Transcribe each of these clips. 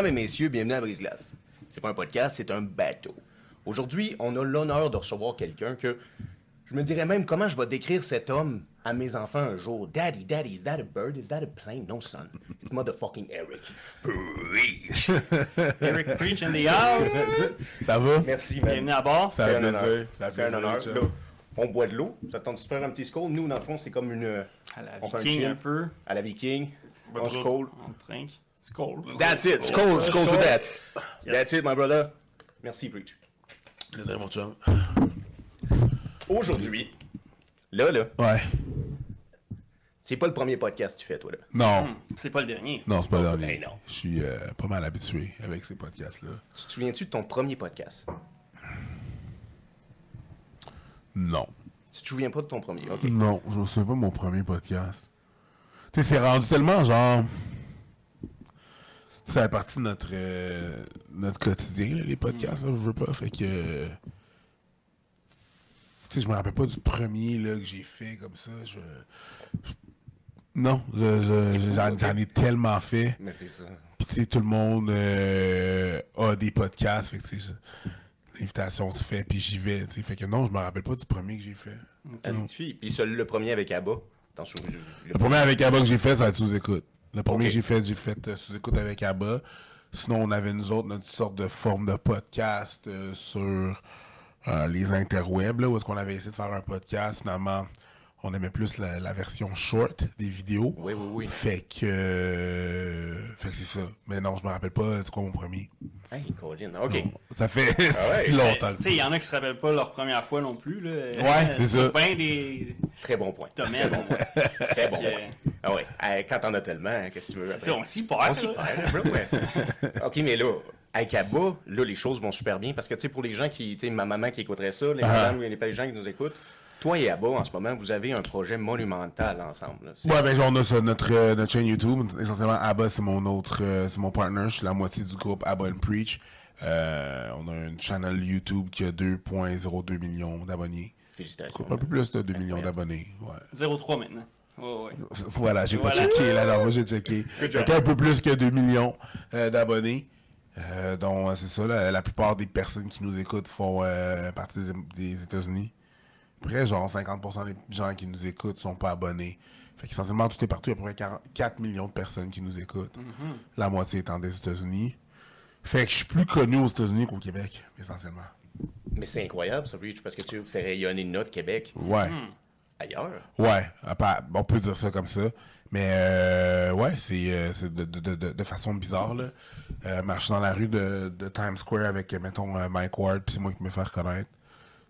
Mesdames et messieurs, bienvenue à Brise-Glace. C'est pas un podcast, c'est un bateau. Aujourd'hui, on a l'honneur de recevoir quelqu'un que je me dirais même comment je vais décrire cet homme à mes enfants un jour. Daddy, daddy, is that a bird? Is that a plane? No, son. It's motherfucking Eric. Preach. Eric Preach in the house. Ça va? Merci, man. Bienvenue à bord. Ça un honneur. plaisir. Ça fait C'est un honneur. Là, on boit de l'eau. Ça tente de se faire un petit skull. Nous, dans le fond, c'est comme une. À la on un viking un peu. À la viking. Pas On skull. On trinque. Skull. That's it. Skull, skull to that. That's it, my brother. Merci, Preach. Plaisir, mon chum. Aujourd'hui, là, là, Ouais. c'est pas le premier podcast que tu fais, toi, là. Non. Hmm, C'est pas le dernier. Non, c'est pas le dernier. Ben non. Je suis euh, pas mal habitué avec ces podcasts-là. Tu te souviens-tu de ton premier podcast? Non. Tu te souviens pas de ton premier, ok. Non, je me souviens pas de mon premier podcast. Tu sais, c'est rendu tellement genre. Ça fait partie de notre, euh, notre quotidien, là, les podcasts, là, je veux pas. Fait que. euh, Tu sais, je me rappelle pas du premier là, que j'ai fait comme ça. Je. je- Non, je- je- fou, j'en ai tellement fait. Mais c'est ça. Puis tu sais, tout le monde euh, a des podcasts. Fait que tu sais, l'invitation se fait, puis j'y vais. tu sais. Fait que non, je me rappelle pas du premier que j'ai fait. Astifie. Puis le premier avec Abba? T'en souviens? Le premier avec Abba que j'ai fait, ça va être sous-écoute. Le premier j'ai fait, j'ai fait euh, sous-écoute avec Abba. Sinon, on avait nous autres notre sorte de forme de podcast euh, sur euh, les interwebs, là, où est-ce qu'on avait essayé de faire un podcast. Finalement, on aimait plus la, la version short des vidéos. Oui, oui, oui. Fait que... euh, fait que c'est ça. Mais non, je me rappelle pas c'est quoi mon premier? Hey, Colin. Ok. Ça fait ouais. si longtemps. Tu sais, il y en a qui se rappellent pas leur première fois non plus. Là. Ouais, c'est ça. bien des Très bon point. Très bon Puis, point. Ah ouais. Quand t'en as tellement, hein, qu'est-ce que tu veux? C'est après? on s'y perd. On s'y perd, ouais. OK, mais là, avec Abba, là, les choses vont super bien parce que, tu sais, pour les gens qui, tu sais, ma maman qui écouterait ça, les, Ah. madames, les gens qui nous écoutent, toi et Abba, en ce moment, vous avez un projet monumental ensemble. là. Ouais, ben, on a ça, notre, euh, notre chaîne YouTube. Essentiellement, Abba, c'est mon autre, euh, c'est mon partner. Je suis la moitié du groupe Abba and Preach. Euh, on a une channel YouTube qui a 2,02 millions d'abonnés. Félicitations. Un peu plus de 2 millions d'abonnés, ouais. 0,3 maintenant. Ouais, ouais. Voilà, j'ai pas checké, là, non, moi j'ai checké. Fait un peu plus que 2 millions euh, d'abonnés. Euh, donc, c'est ça, la, la plupart des personnes qui nous écoutent font euh, partie des, des États-Unis. Après, genre 50% des gens qui nous écoutent sont pas abonnés. Fait qu'essentiellement, tout est partout. Il y a à peu près 40 4 millions de personnes qui nous écoutent. La moitié étant des États-Unis. Fait que je suis plus connu aux États-Unis qu'au Québec, essentiellement. Mais c'est incroyable, ça, Reach, parce que tu fais rayonner notre Québec Ouais. ailleurs. Ouais, on peut dire ça comme ça. Mais euh, ouais, c'est euh, de, de, de, de façon bizarre. Là. Euh, marcher dans la rue de, de Times Square avec, mettons, euh, Mike Ward, puis c'est moi qui me fais reconnaître.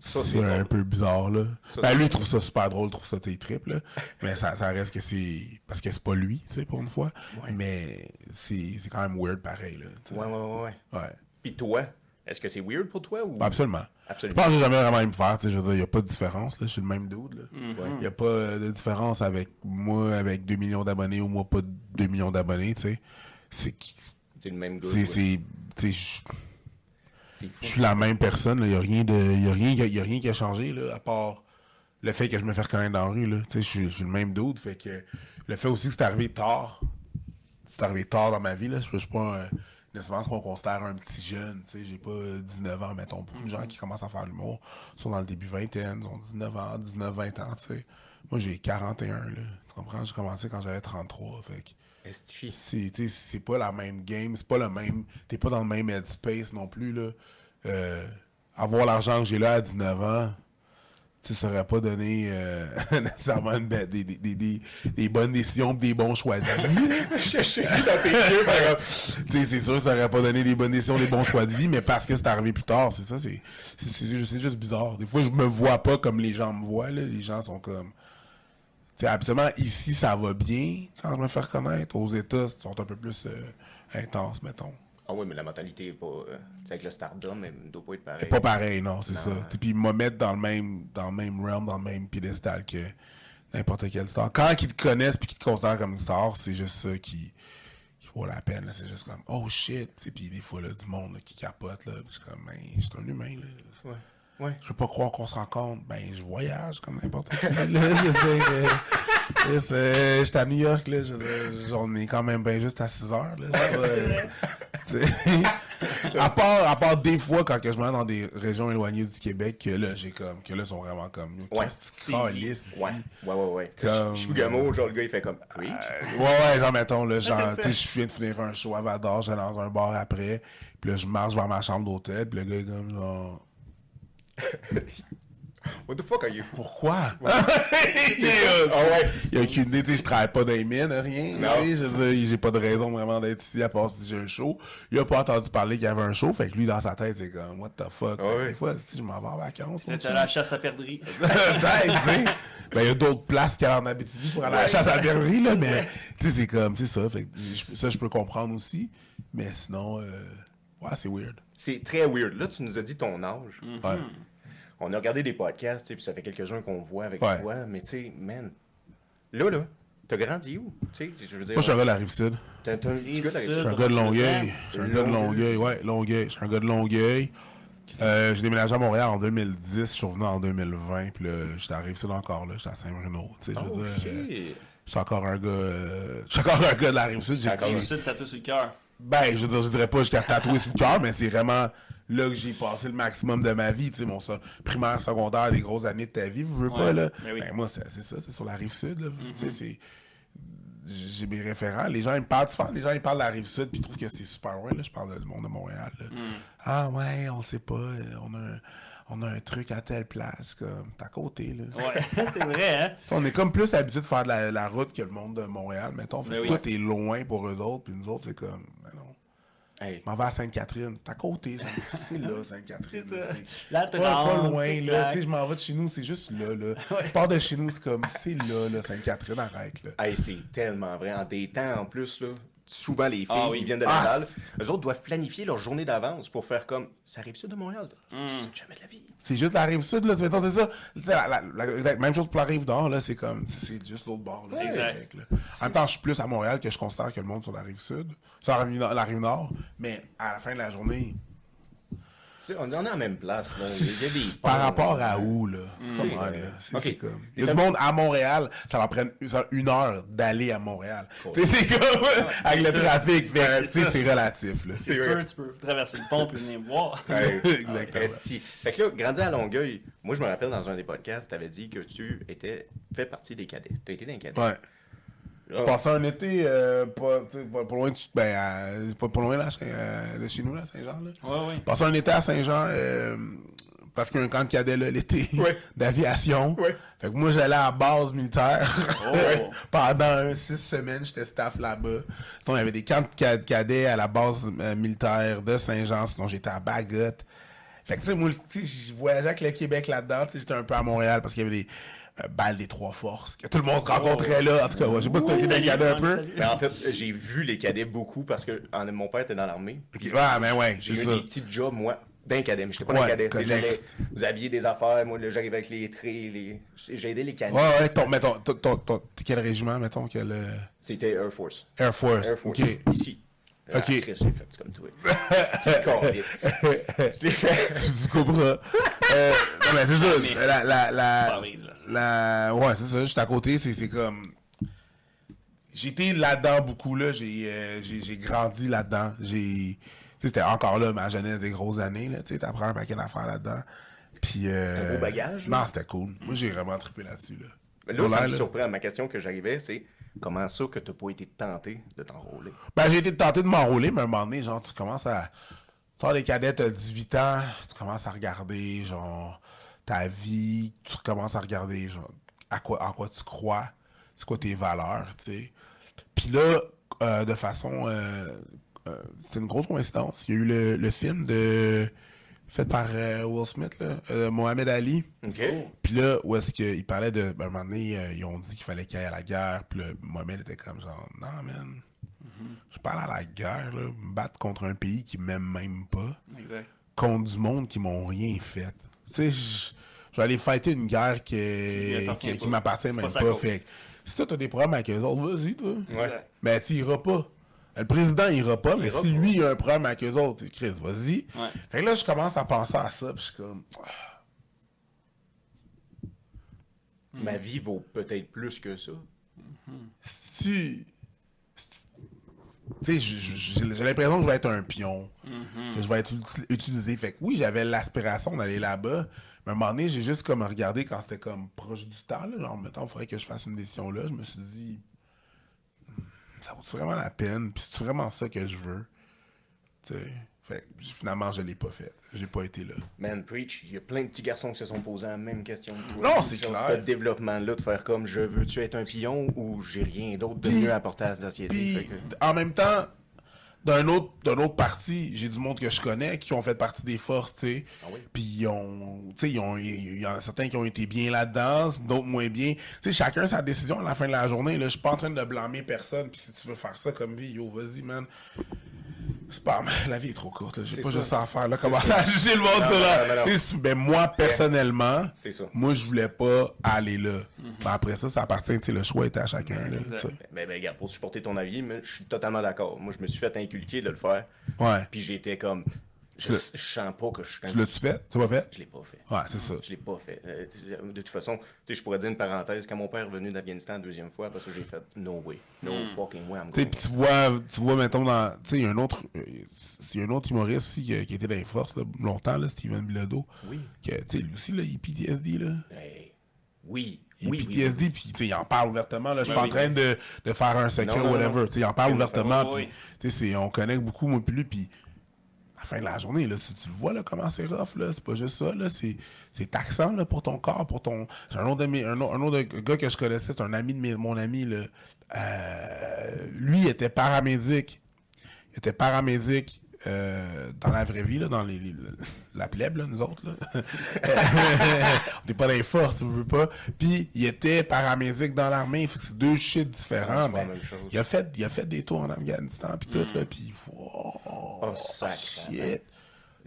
Ça, c'est un peu bizarre, là. Ça, ben, lui, il trouve ça super drôle, il trouve ça, tu sais, trip, là. Mais ça, ça reste que c'est... Parce que c'est pas lui, tu sais, pour une fois. Mais c'est quand même weird pareil, là. Ouais, ouais, ouais, ouais. Puis toi, est-ce que c'est weird pour toi ou? Ben, Absolument. Absolument. Je pense que j'ai jamais vraiment me faire, tu sais, je veux dire, il n'y a pas de différence, là, je suis le même dude, là. Il n'y a pas euh, de différence avec moi avec 2 millions d'abonnés ou moi pas 2 millions d'abonnés, tu sais. C'est C'est le même gars. c'est ouais. c'est tu sais, je- suis la même personne, il n'y a rien de y a rien, y a rien qui a changé là, à part le fait que je me fais reconnaître dans la rue je suis- le même dude, fait que le fait aussi que c'est arrivé tard. C'est arrivé tard dans ma vie là, je suis pas un- nécessairement ce qu'on considère un petit jeune, j'ai pas 19 ans mettons, beaucoup de gens qui commencent à faire l'humour sont dans le début vingtaine, ils ont 19 ans, 19 20 ans. Moi j'ai 41 là, tu comprends, j'ai commencé quand j'avais 33, fait. C'est pas la même game, c'est pas le même. T'es pas dans le même headspace non plus là. Euh, avoir l'argent que j'ai là à 19 ans, ça aurait pas donné euh, nécessairement des, des, des, des, des bonnes décisions des bons choix de vie. C'est sûr que ça aurait pas donné des bonnes décisions, des bons choix de vie, mais parce que c'est arrivé plus tard, c'est ça, c'est juste bizarre. Des fois, je me vois pas comme les gens me voient, là. Les gens sont comme... Tu sais, absolument, ici, ça va bien, je me fais reconnaître. Aux États, ils sont un peu plus euh, intenses, mettons. Ah oui, mais la mentalité est pas. euh, avec le stardom, elle doit pas être pareil. C'est pas pareil, non, c'est ça. Et puis, me mettre dans le même dans le même realm, dans le même piédestal que n'importe quel star. Quand ils te connaissent puis qu'ils te considèrent comme une star, c'est juste ça qui, qui vaut la peine. C'est juste comme, oh shit. Et puis, des fois, là, du monde là, qui capote. Là, je suis comme, ben, je suis un humain. Là. Ouais. Ouais. Je peux pas croire qu'on se rencontre. Ben, je voyage comme n'importe qui. là, je euh, Chris, euh, j'étais à New York, là. Je veux dire, on est quand même bien juste à 6 heures, là. Pas, sais. à, part, à part des fois, quand que je me rends dans des régions éloignées du Québec, que là, j'ai comme, que là, ils sont vraiment comme, Ouais, que c'est? Ouais, ouais, ouais, ouais. Comme- Je suis gamo, genre le gars il fait comme preach. Euh, ouais, ouais, genre, mettons, là, genre, tu sais, je viens de finir un show à Vador, j'allais dans un bar après, puis là, je marche vers ma chambre d'hôtel, puis le gars est comme, genre, What the fuck are you? pourquoi? Ah ouais. Il y a aucune idée, tu sais, je travaille pas dans les mines, rien. Non. tu Je veux dire, j'ai pas de raison vraiment d'être ici à part si j'ai un show. Il a pas entendu parler qu'il y avait un show, fait que lui, dans sa tête, c'est comme, what the fuck? Ah ouais. Des fois, si je m'en vais en vacances, chum. à la chasse à perdrix. Peut-être, tu sais. Ben, il y a d'autres places qu'il y a en Abitibi pour aller à la chasse à la bergerie, là, mais, tu sais, c'est comme, c'est ça. Fait que je- ça, je peux comprendre aussi. Mais sinon, euh, ouais, c'est weird. C'est très weird. Là, tu nous as dit ton âge. Ouais. On a regardé des podcasts, tu sais, puis ça fait quelques-uns qu'on voit avec Ouais. toi, mais tu sais, man, là, là, t'as grandi où? Tu sais, je veux dire, Moi, je suis un gars de la Rive-Sud. t'es t'es un petit gars de la Je Rive-Sud. suis un gars de Longueuil. Je suis un gars de Longueuil. Longueuil, ouais, Longueuil. Je suis un gars de Longueuil. Euh, j'ai déménagé à Montréal en 2010, je suis revenu en 2020, puis là, j'étais à Rive-Sud encore, là, j'étais à Saint-Bruno, tu sais, je Oh, veux dire, euh, je suis encore un gars, euh, je suis encore un gars de la Rive-Sud, j'ai Encore Rive un- Sud, t'as tout sur le cœur. Ben, je veux dire, je dirais pas jusqu'à tatouer sur le cœur, mais c'est vraiment là que j'ai passé le maximum de ma vie. Tu sais, mon so- primaire, secondaire, les grosses années de ta vie, vous veux pas, là? ben oui. Ben, moi, c'est ça, c'est sur la rive sud, là. Tu sais, c'est. J'ai mes référents. Les gens, ils me parlent les gens, ils parlent de la rive sud, puis ils trouvent que c'est super loin, là. Je parle du monde de Montréal, là. Ah, ouais, on sait pas, euh, on a un, on a un truc à telle place, comme, t'es à côté, là. Ouais, c'est vrai, hein? On est comme plus habitué de faire de la, la route que le monde de Montréal, mettons. Fait Ben que oui. tout est loin pour eux autres, puis nous autres, c'est comme, ben non. Hey, Je m'en vais à Sainte-Catherine. C'est à côté, ça. c'est là, Sainte-Catherine. C'est ça. là, c'est- pas, pas loin, là. clair. Tu sais, je m'en vais de chez nous, c'est juste là, là. Je pars de chez nous, c'est comme, c'est là, là, Sainte-Catherine, arrête, là. hey, c'est tellement vrai. En des temps, en plus, là, souvent, les filles Ah oui. qui viennent de Ah. Laval, eux autres doivent planifier leur journée d'avance pour faire comme, ça arrive sud de Montréal? Hmm. Jamais de la vie. C'est juste la rive sud, là. C'est ça. La, la- la- même chose pour la rive nord, là. C'est comme, c'est- juste l'autre bord, là. Exact. Là. En même temps, je suis plus à Montréal que je considère que le monde sur la rive sud. Sur la rive, nord- la rive nord. Mais à la fin de la journée, sais, on est en même place. Là. Il y a des Par rapport là. à où, là? Vrai. là? Comme... Il y a du monde à Montréal, ça leur prend une, ça- une heure d'aller à Montréal. C'est comme avec le sûr. trafic, c'est c'est relatif, là. C'est sûr, vrai. tu peux traverser le pont et venir me voir. Hey, Exactement. esti. Fait que là, grandi à Longueuil, moi je me rappelle dans un des podcasts, tu avais dit que tu étais fait partie des cadets. Tu as été dans les cadets. Ouais. J'ai passé un été euh, pas, pas, pas loin de, ben, pas, pas loin là, chez- euh, de chez nous, là, Saint-Jean. Là. Ouais, ouais. Passé un été à Saint-Jean euh, parce qu'il y a un camp de cadets là, l'été Ouais. d'aviation. Fait que moi, j'allais à la base militaire. Oh. Pendant six semaines, j'étais staff là-bas. Sinon, il y avait des camps de ca- cadets à la base militaire de Saint-Jean. Sinon, j'étais à Bagotte. Fait que, tu sais, moi, je voyageais avec le Québec là-dedans. J'étais un peu à Montréal parce qu'il y avait des euh, balles des trois forces. Que tout le monde se rencontrait là. En tout cas, ouais, je sais pas si t'as été dans les cadets un peu. Mais en fait, j'ai vu les cadets beaucoup parce que en- mon père était dans l'armée. Ok, Ouais, mais ouais, J'ai c'est eu ça. des petits jobs, moi, d'un cadet. Mais j'étais pas Ouais, cadet. tu sais, connect. j'allais- Vous aviez des affaires, moi, là, j'arrivais avec les traits, les... j'ai aidé les cadets. Ouais, ouais, ton, mettons, ton, ton, ton- t'es quel régiment, mettons, quel euh, C'était Air Force. Air Force. Air Force. Ok. Ici. Ok. Ah, Chris, j'ai fait comme toi. C'est correct. Je l'ai fait. tu Cobra. euh, non, mais c'est ça. La, la, la, ouais, c'est ça. Juste à côté, c'est comme. J'étais là-dedans beaucoup, là. J'ai euh, grandi là-dedans. J'ai. Tu sais, c'était encore là ma jeunesse des grosses années, là. Tu sais, t'apprends un paquet d'affaires là-dedans. Puis. Euh, un beau bagage. Non, c'était cool. Moi, j'ai vraiment trippé là-dessus, là. Mais là, ça me surprend. Ma question que j'arrivais, c'est comment ça que t'as pas été tenté de t'enrôler? Ben, j'ai été tenté de m'enrôler, mais à un moment donné, genre, tu commences à. Vois, les cadets, t'as 18 ans, tu commences à regarder, genre, ta vie, tu commences à regarder, genre, à quoi, en quoi tu crois, c'est quoi tes valeurs, tu sais. Puis là, euh, de façon. euh, euh, c'est une grosse coïncidence. Il y a eu le, le film de. Fait par euh, Will Smith, là, euh, Mohamed Ali. Puis là, où est-ce qu'il parlait de. Ben, à un moment donné, euh, ils ont dit qu'il fallait qu'il aille à la guerre. Puis là, Mohamed était comme genre, non, man. Je parle à la guerre, là. Me battre contre un pays qui m'aime même pas. Exact. Contre du monde qui m'ont rien fait. Tu sais, je vais aller fighter une guerre qui, qui, qui m'appartient même pas pas. Fait si toi, t'as des problèmes avec eux autres, vas-y, toi. Ouais. Mais tu iras pas. Le président il ira pas, mais si lui il a un problème avec eux autres, Chris, vas-y. Ouais. Fait que là, je commence à penser à ça, puis je suis comme. ah, Ma vie vaut peut-être plus que ça. si tu sais, j'ai l'impression que je vais être un pion, que je vais être uti- utilisé. Fait que oui, j'avais l'aspiration d'aller là-bas, mais à un moment donné, j'ai juste comme regardé quand c'était comme proche du temps, là, genre, mettons, il faudrait que je fasse une décision là. Je me suis dit, ça vaut vraiment la peine, puis c'est vraiment ça que je veux. Tu sais, fait que finalement, je l'ai pas fait. J'ai pas été là. Man, preach, il y a plein de petits garçons qui se sont posés la même question que toi. Non, c'est clair. Ce développement-là, de faire comme, je veux-tu être un pion ou j'ai rien d'autre de mieux à apporter à la société. Puis, Fait que- en même temps, d'un autre, d'un autre parti, j'ai du monde que je connais qui ont fait partie des forces, tu sais. Ah oui? Puis ils ont, tu sais, ils ont- il y en a certains qui ont été bien là-dedans, d'autres moins bien. Tu sais, chacun sa décision à la fin de la journée. Là, je suis pas en train de blâmer personne. Puis si tu veux faire ça comme vie, yo, vas-y, man. C'est pas, la vie est trop courte. là. J'ai pas ça. juste ça à faire. Là, comment ça. ça juger le monde, là. ben, moi, personnellement, moi, je voulais pas aller là. Ben, après ça, ça appartient, tu sais, le choix était à chacun. là, tu sais. Ben, ben, regarde, pour supporter ton avis, mais je suis totalement d'accord. Moi, je me suis fait inculquer de le faire. Ouais. Puis j'étais comme, je, je sens pas que je suis Tu l'as-tu fait? Tu l'as pas fait? Je l'ai pas fait. Ouais, c'est ça. Je l'ai pas fait. Euh, de toute façon, tu sais, je pourrais dire une parenthèse. Quand mon père est venu d'Afghanistan la deuxième fois, parce que j'ai fait no way. No fucking way, Tu sais, going. pis tu vois, tu vois, mettons, dans. Tu sais, il y a un autre. euh, Il y a un autre humoriste aussi qui, qui était dans les forces là, longtemps, là, Steven Bilodeau. Oui. Tu sais, lui aussi, là, il est PTSD, là. Hey, oui, Il oui, oui, PTSD, puis tu sais, il en parle ouvertement, là. Je suis Oui, pas en oui. train de, de faire un secret ou whatever. Tu sais, il en parle Oui, ouvertement, oui, puis tu sais, on connecte beaucoup, moi, puis lui, puis fin de la journée, là, tu le vois, là, comment c'est rough, là, c'est pas juste ça, là, c'est, taxant, là, pour ton corps, pour ton... J'ai un autre, ami- un, autre, gars que je connaissais, c'est un ami de mon ami, là. Euh, lui, il était paramédic. Il était paramédic euh, dans la vraie vie, là, dans les, les- la plèbe, là, nous autres. Là. On n'est pas dans les forces, si vous voulez pas. Puis, il était paramédic dans l'armée. Fait que c'est deux shit différents. Mais il, a fait, il a fait des tours en Afghanistan, puis tout, là. Puis, wow, Oh, shit.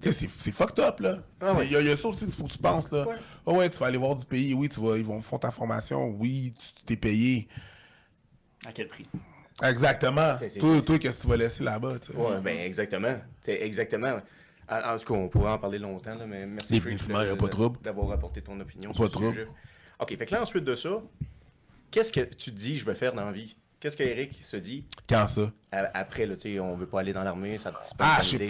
Tu sais, c'est c'est fucked up, là. Ah ouais. Il y, a- il y a ça aussi qu'il faut que tu penses, là. Ouais. Ah ouais, tu vas aller voir du pays. Oui, tu vas, ils vont faire ta formation. Oui, tu tu t'es payé. À quel prix? Exactement. C'est- c'est- Toi, c'est- toi qu'est-ce que tu vas laisser là-bas, tu sais? Ouais, ben exactement. Exactement. En, en tout cas, on pourrait en parler longtemps, là, mais merci Définitivement, de- y a pas de de- trouble. d'avoir apporté ton opinion Pas sur le trouble. sujet. OK, fait que là, ensuite de ça, qu'est-ce que tu te dis je vais faire dans la vie? Qu'est-ce que Eric se dit? Quand ça? après, là, tu sais, on veut pas aller dans l'armée, ça pas Ah, je sais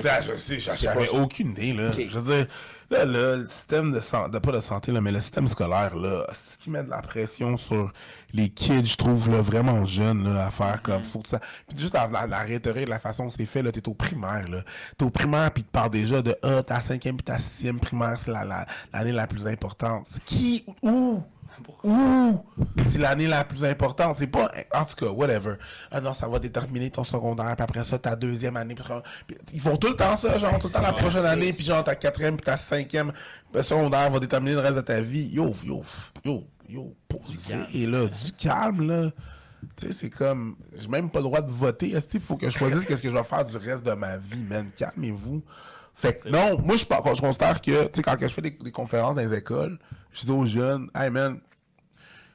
je sais, j'avais aucune idée, là. Je veux dire, là, là, le système de santé, pas de santé, là, mais le système scolaire, là, ce qui met de la pression sur les kids, je trouve, là, vraiment jeunes, là, à faire comme, faut que ça, puis juste la, la, la rhétorique, la façon que c'est fait, là, t'es au primaire, là. T'es au primaire, puis tu parles déjà de, ah, ta cinquième puis ta sixième primaire, c'est la, la, l'année la plus importante. Qui, où? Ouh! C'est l'année la plus importante. C'est pas. En tout cas, whatever. Ah non, ça va déterminer ton secondaire, puis après ça, ta deuxième année. Puis, ils font tout le temps ça, genre, tout le temps la prochaine année, puis genre, ta quatrième, puis ta cinquième secondaire va déterminer le reste de ta vie. Yo, yo, yo, yo, posez, là, du calme, là. Tu sais, c'est comme. J'ai même pas le droit de voter. Est-ce qu'il faut que je choisisse qu'est-ce que je vais faire du reste de ma vie, man? Calmez-vous. Fait que non, moi, je, je considère que, tu sais, quand je fais des, des conférences dans les écoles, je dis aux jeunes, hey man,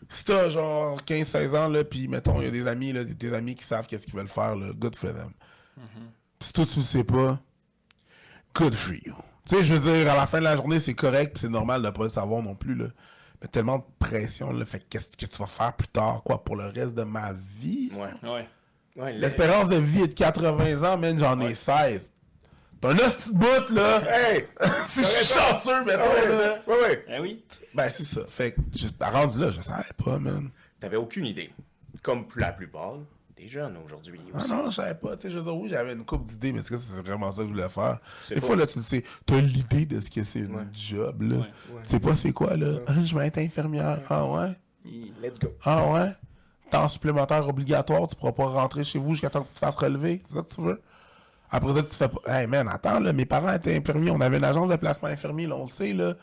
si t'as genre 15-16 ans, là, pis mettons, il y a des amis, là, des, amis qui savent qu'est-ce qu'ils veulent faire, là, good for them. Pis si toi, tu le sais pas, good for you. Tu sais, je veux dire, à la fin de la journée, c'est correct, pis c'est normal de pas le savoir non plus, là. Mais tellement de pression, là, fait que qu'est-ce que tu vas faire plus tard, quoi, pour le reste de ma vie? Ouais. Ouais. Ouais, le- L'espérance de vie est de 80 ans, man, j'en ai 16. T'as un de bout, là! Hey! si je suis chanceux, mettons, Ah ouais, là. ça. Ouais, ouais. Eh oui. Ben, c'est ça. Fait que, je- rendu là, je savais pas, man. T'avais aucune idée. Comme la plupart des jeunes aujourd'hui. Ah aussi. non, je savais pas. Tu sais, je veux dire, oui, j'avais une couple d'idées, mais est-ce que c'est vraiment ça que je voulais faire? C'est Des pas- fois, là, tu sais, t'as l'idée de ce que c'est Ouais. un job, là. Ouais. Tu sais pas c'est quoi, là? Ah, je vais être infirmière. Ah ouais? Let's go. Ah ouais? Temps supplémentaire obligatoire, tu pourras pas rentrer chez vous jusqu'à temps que tu te fasses relever. C'est ça que tu veux? Après ça, tu fais pas. Hey man, attends, là, mes parents étaient infirmiers. On avait une agence de placement infirmier, là, on le sait, là.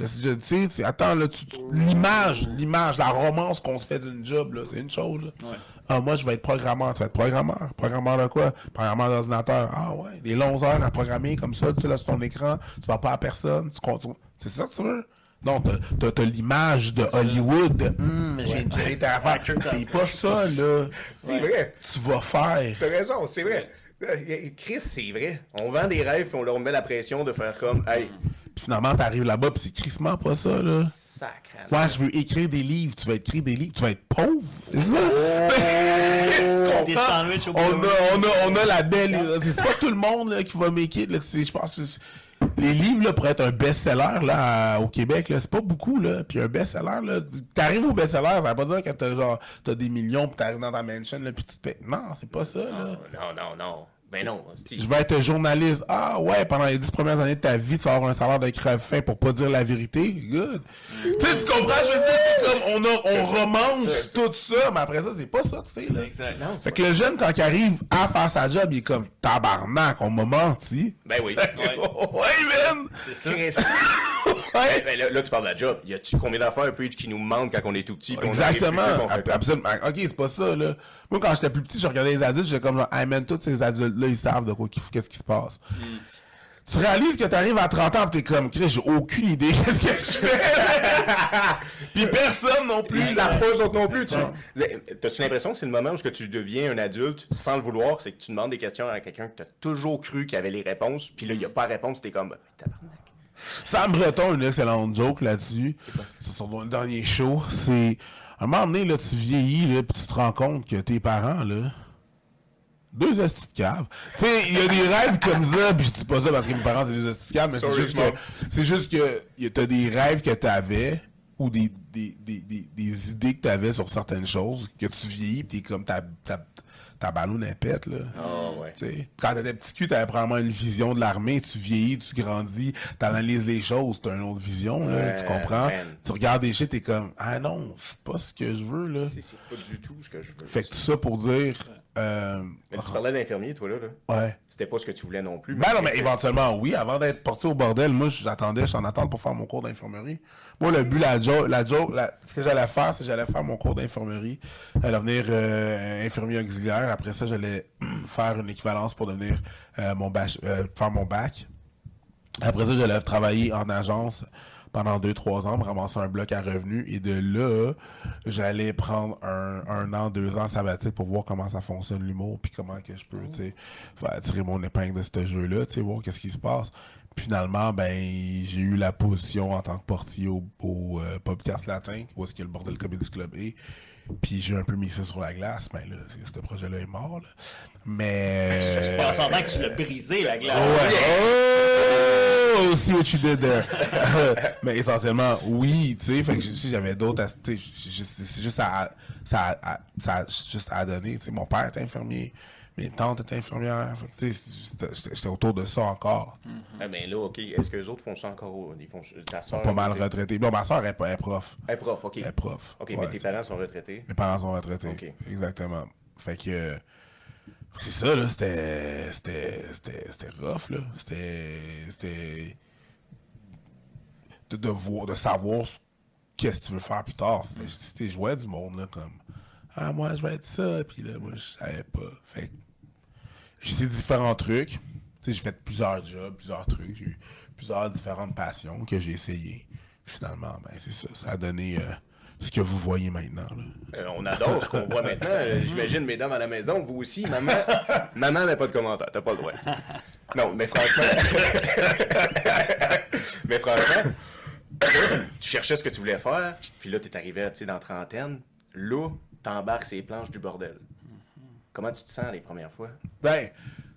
Je, je, tu sais, attends, là, tu- tu- l'image, l'image, la romance qu'on se fait d'une job, là, c'est une chose, là. Ouais. Ah, moi, je vais être programmeur. Tu vas être programmeur. Programmeur de quoi? Programmeur d'ordinateur. Ah ouais, des longues heures à programmer comme ça, tu sais, là, sur ton écran. Tu parles pas à personne. Tu comptes- C'est ça que tu veux? Non, t'as- t'as t'as l'image de Hollywood. Hum, j'ai une à faire. C'est pas ça, là. C'est vrai. Tu vas faire. T'as raison, c'est vrai. Euh, Chris, c'est vrai. On vend des rêves puis on leur met la pression de faire comme, hey, Puis finalement, t'arrives là-bas, puis c'est crissement pas ça, là. sacré. Moi, je veux écrire des livres. Tu vas écrire des livres. Tu vas être pauvre. C'est ça? Oh! Des sandwichs au on, a, on, a, on a la belle. C'est pas tout le monde là, qui va. C'est- Je pense que c'est- les livres là, pour être un best-seller là, au Québec, là, c'est pas beaucoup. Là. Puis un best-seller, là, t'arrives au best-seller, ça veut pas dire que t'as genre t'as des millions puis t'arrives dans ta mansion là, puis tu te payes. Non, c'est pas ça. Là. Non, non, non. Ben non. Je vais être journaliste. Ah ouais, pendant les dix premières années de ta vie, tu vas avoir un salaire de crève-fin pour pas dire la vérité. Good. Tu sais, tu comprends? Je veux dire, c'est comme on, a, on romance tout ça, mais après ça, c'est pas ça que c'est. là. Exact. Non, Fait que le jeune, quand il arrive à faire sa job, il est comme tabarnak, on m'a menti. Ben oui. Ouais. man! C'est ça. Ouais. Ben là, là, tu parles de la job. Y a-tu combien d'affaires, Preach, qui nous mentent quand on est tout petit? plus Exactement. Absolument. Ok, c'est pas ça, là. Moi, quand j'étais plus petit, je regardais les adultes, j'étais comme genre, hey man, tous ces adultes-là, ils savent de quoi, qu'est-ce qui se passe. Mm. Tu réalises que t'arrives à 30 ans, t'es comme, Chris, j'ai aucune idée qu'est-ce que je fais? Puis personne non plus. Là. autres non plus. Tu... T'as-tu l'impression que c'est le moment où tu deviens un adulte sans le vouloir, c'est que tu demandes des questions à quelqu'un que t'as toujours cru qu'il avait les réponses, puis là, il n'y a pas de réponse, t'es comme, tabarnak. Sam Breton, une excellente joke là-dessus. C'est mon dernier show. C'est. À un moment donné, là, tu vieillis, là, puis tu te rends compte que tes parents, là. Deux estis de cave. Tu sais, il y a des rêves comme ça, puis je dis pas ça parce que mes parents, c'est des estis de cave, mais c'est juste que. C'est juste que t'as des rêves que t'avais, ou des, des, des, des, des idées que t'avais sur certaines choses, que tu vieillis, pis t'es comme ta, ta, ta ballonne elle pète, là. Ah ouais. Tu sais, quand t'étais petit cul, t'avais probablement une vision de l'armée, tu vieillis, tu grandis, t'analyses les choses, t'as une autre vision, là, tu comprends? man. Tu regardes des shit, t'es comme, ah non, c'est pas ce que je veux, là. C'est c'est pas du tout ce que je veux. Fait que tout ça pour dire, euh, Mais tu parlais d'infirmier, toi, là. là. ouais. C'était pas ce que tu voulais non plus. Ben non, mais éventuellement, oui. Avant d'être parti au bordel, moi, j'attendais, j'étais en attente pour faire mon cours d'infirmerie. Moi, le but, la joke, la joke, la- ce que j'allais faire, c'est que j'allais faire mon cours d'infirmerie. J'allais devenir euh, infirmier auxiliaire. Après ça, j'allais faire une équivalence pour devenir euh, mon euh, faire mon bac. Après ça, j'allais travailler en agence pendant 2-3 ans, me ramasser un bloc à revenus. Et de là, j'allais prendre un, un an, deux ans sabbatique pour voir comment ça fonctionne l'humour, puis comment que je peux, tu sais, faire tirer mon épingle de ce jeu-là, tu sais, voir qu'est-ce qui se passe. Puis finalement, ben, j'ai eu la position en tant que portier au, au euh, Podcast Latin, où est-ce que le Bordel Comedy Club est. Puis j'ai un peu mis ça sur la glace, mais là, ce projet-là est mort, là. Mais... Je pense en que tu l'as brisé, la glace. Ouais. Oh, see what you did there. Mais essentiellement, oui, tu sais, fait que si j'avais d'autres, c'est juste à, ça, à- ça a juste à donner. Tu sais, mon père était infirmier, mes tantes étaient infirmières. Tu sais, j'étais autour de ça encore. Ah, ben là, OK. Est-ce que les autres font ça encore? Ils font... Ta soeur. Pas mal retraité. Bon, ma soeur est, est prof. Elle est prof, OK. Elle est prof. OK, Ouais, mais tes parents sont retraités. Mes parents sont retraités. Ok. Exactement. Fait que. C'est ça, là. C'était. C'était. C'était. Rough, là. C'était. C'était. De, de, de savoir ce- qu'est-ce que tu veux faire plus tard. C'était- voyais du monde, là, comme. Ah, moi, je vais être ça. Puis là, moi, je savais pas. Fait. J'ai essayé différents trucs. Tu sais, j'ai fait plusieurs jobs, plusieurs trucs. J'ai eu plusieurs différentes passions que j'ai essayé. Finalement, ben, c'est ça. Ça a donné euh, ce que vous voyez maintenant, là. Euh, on adore ce qu'on voit maintenant. Euh, J'imagine, mesdames à la maison, vous aussi, maman. maman n'a pas de commentaire, t'as pas le droit. Non, mais franchement. mais franchement, tu cherchais ce que tu voulais faire, puis là, t'es arrivé tu sais, dans la trentaine. Là, t'embarques ces planches du bordel. Comment tu te sens les premières fois? Ben,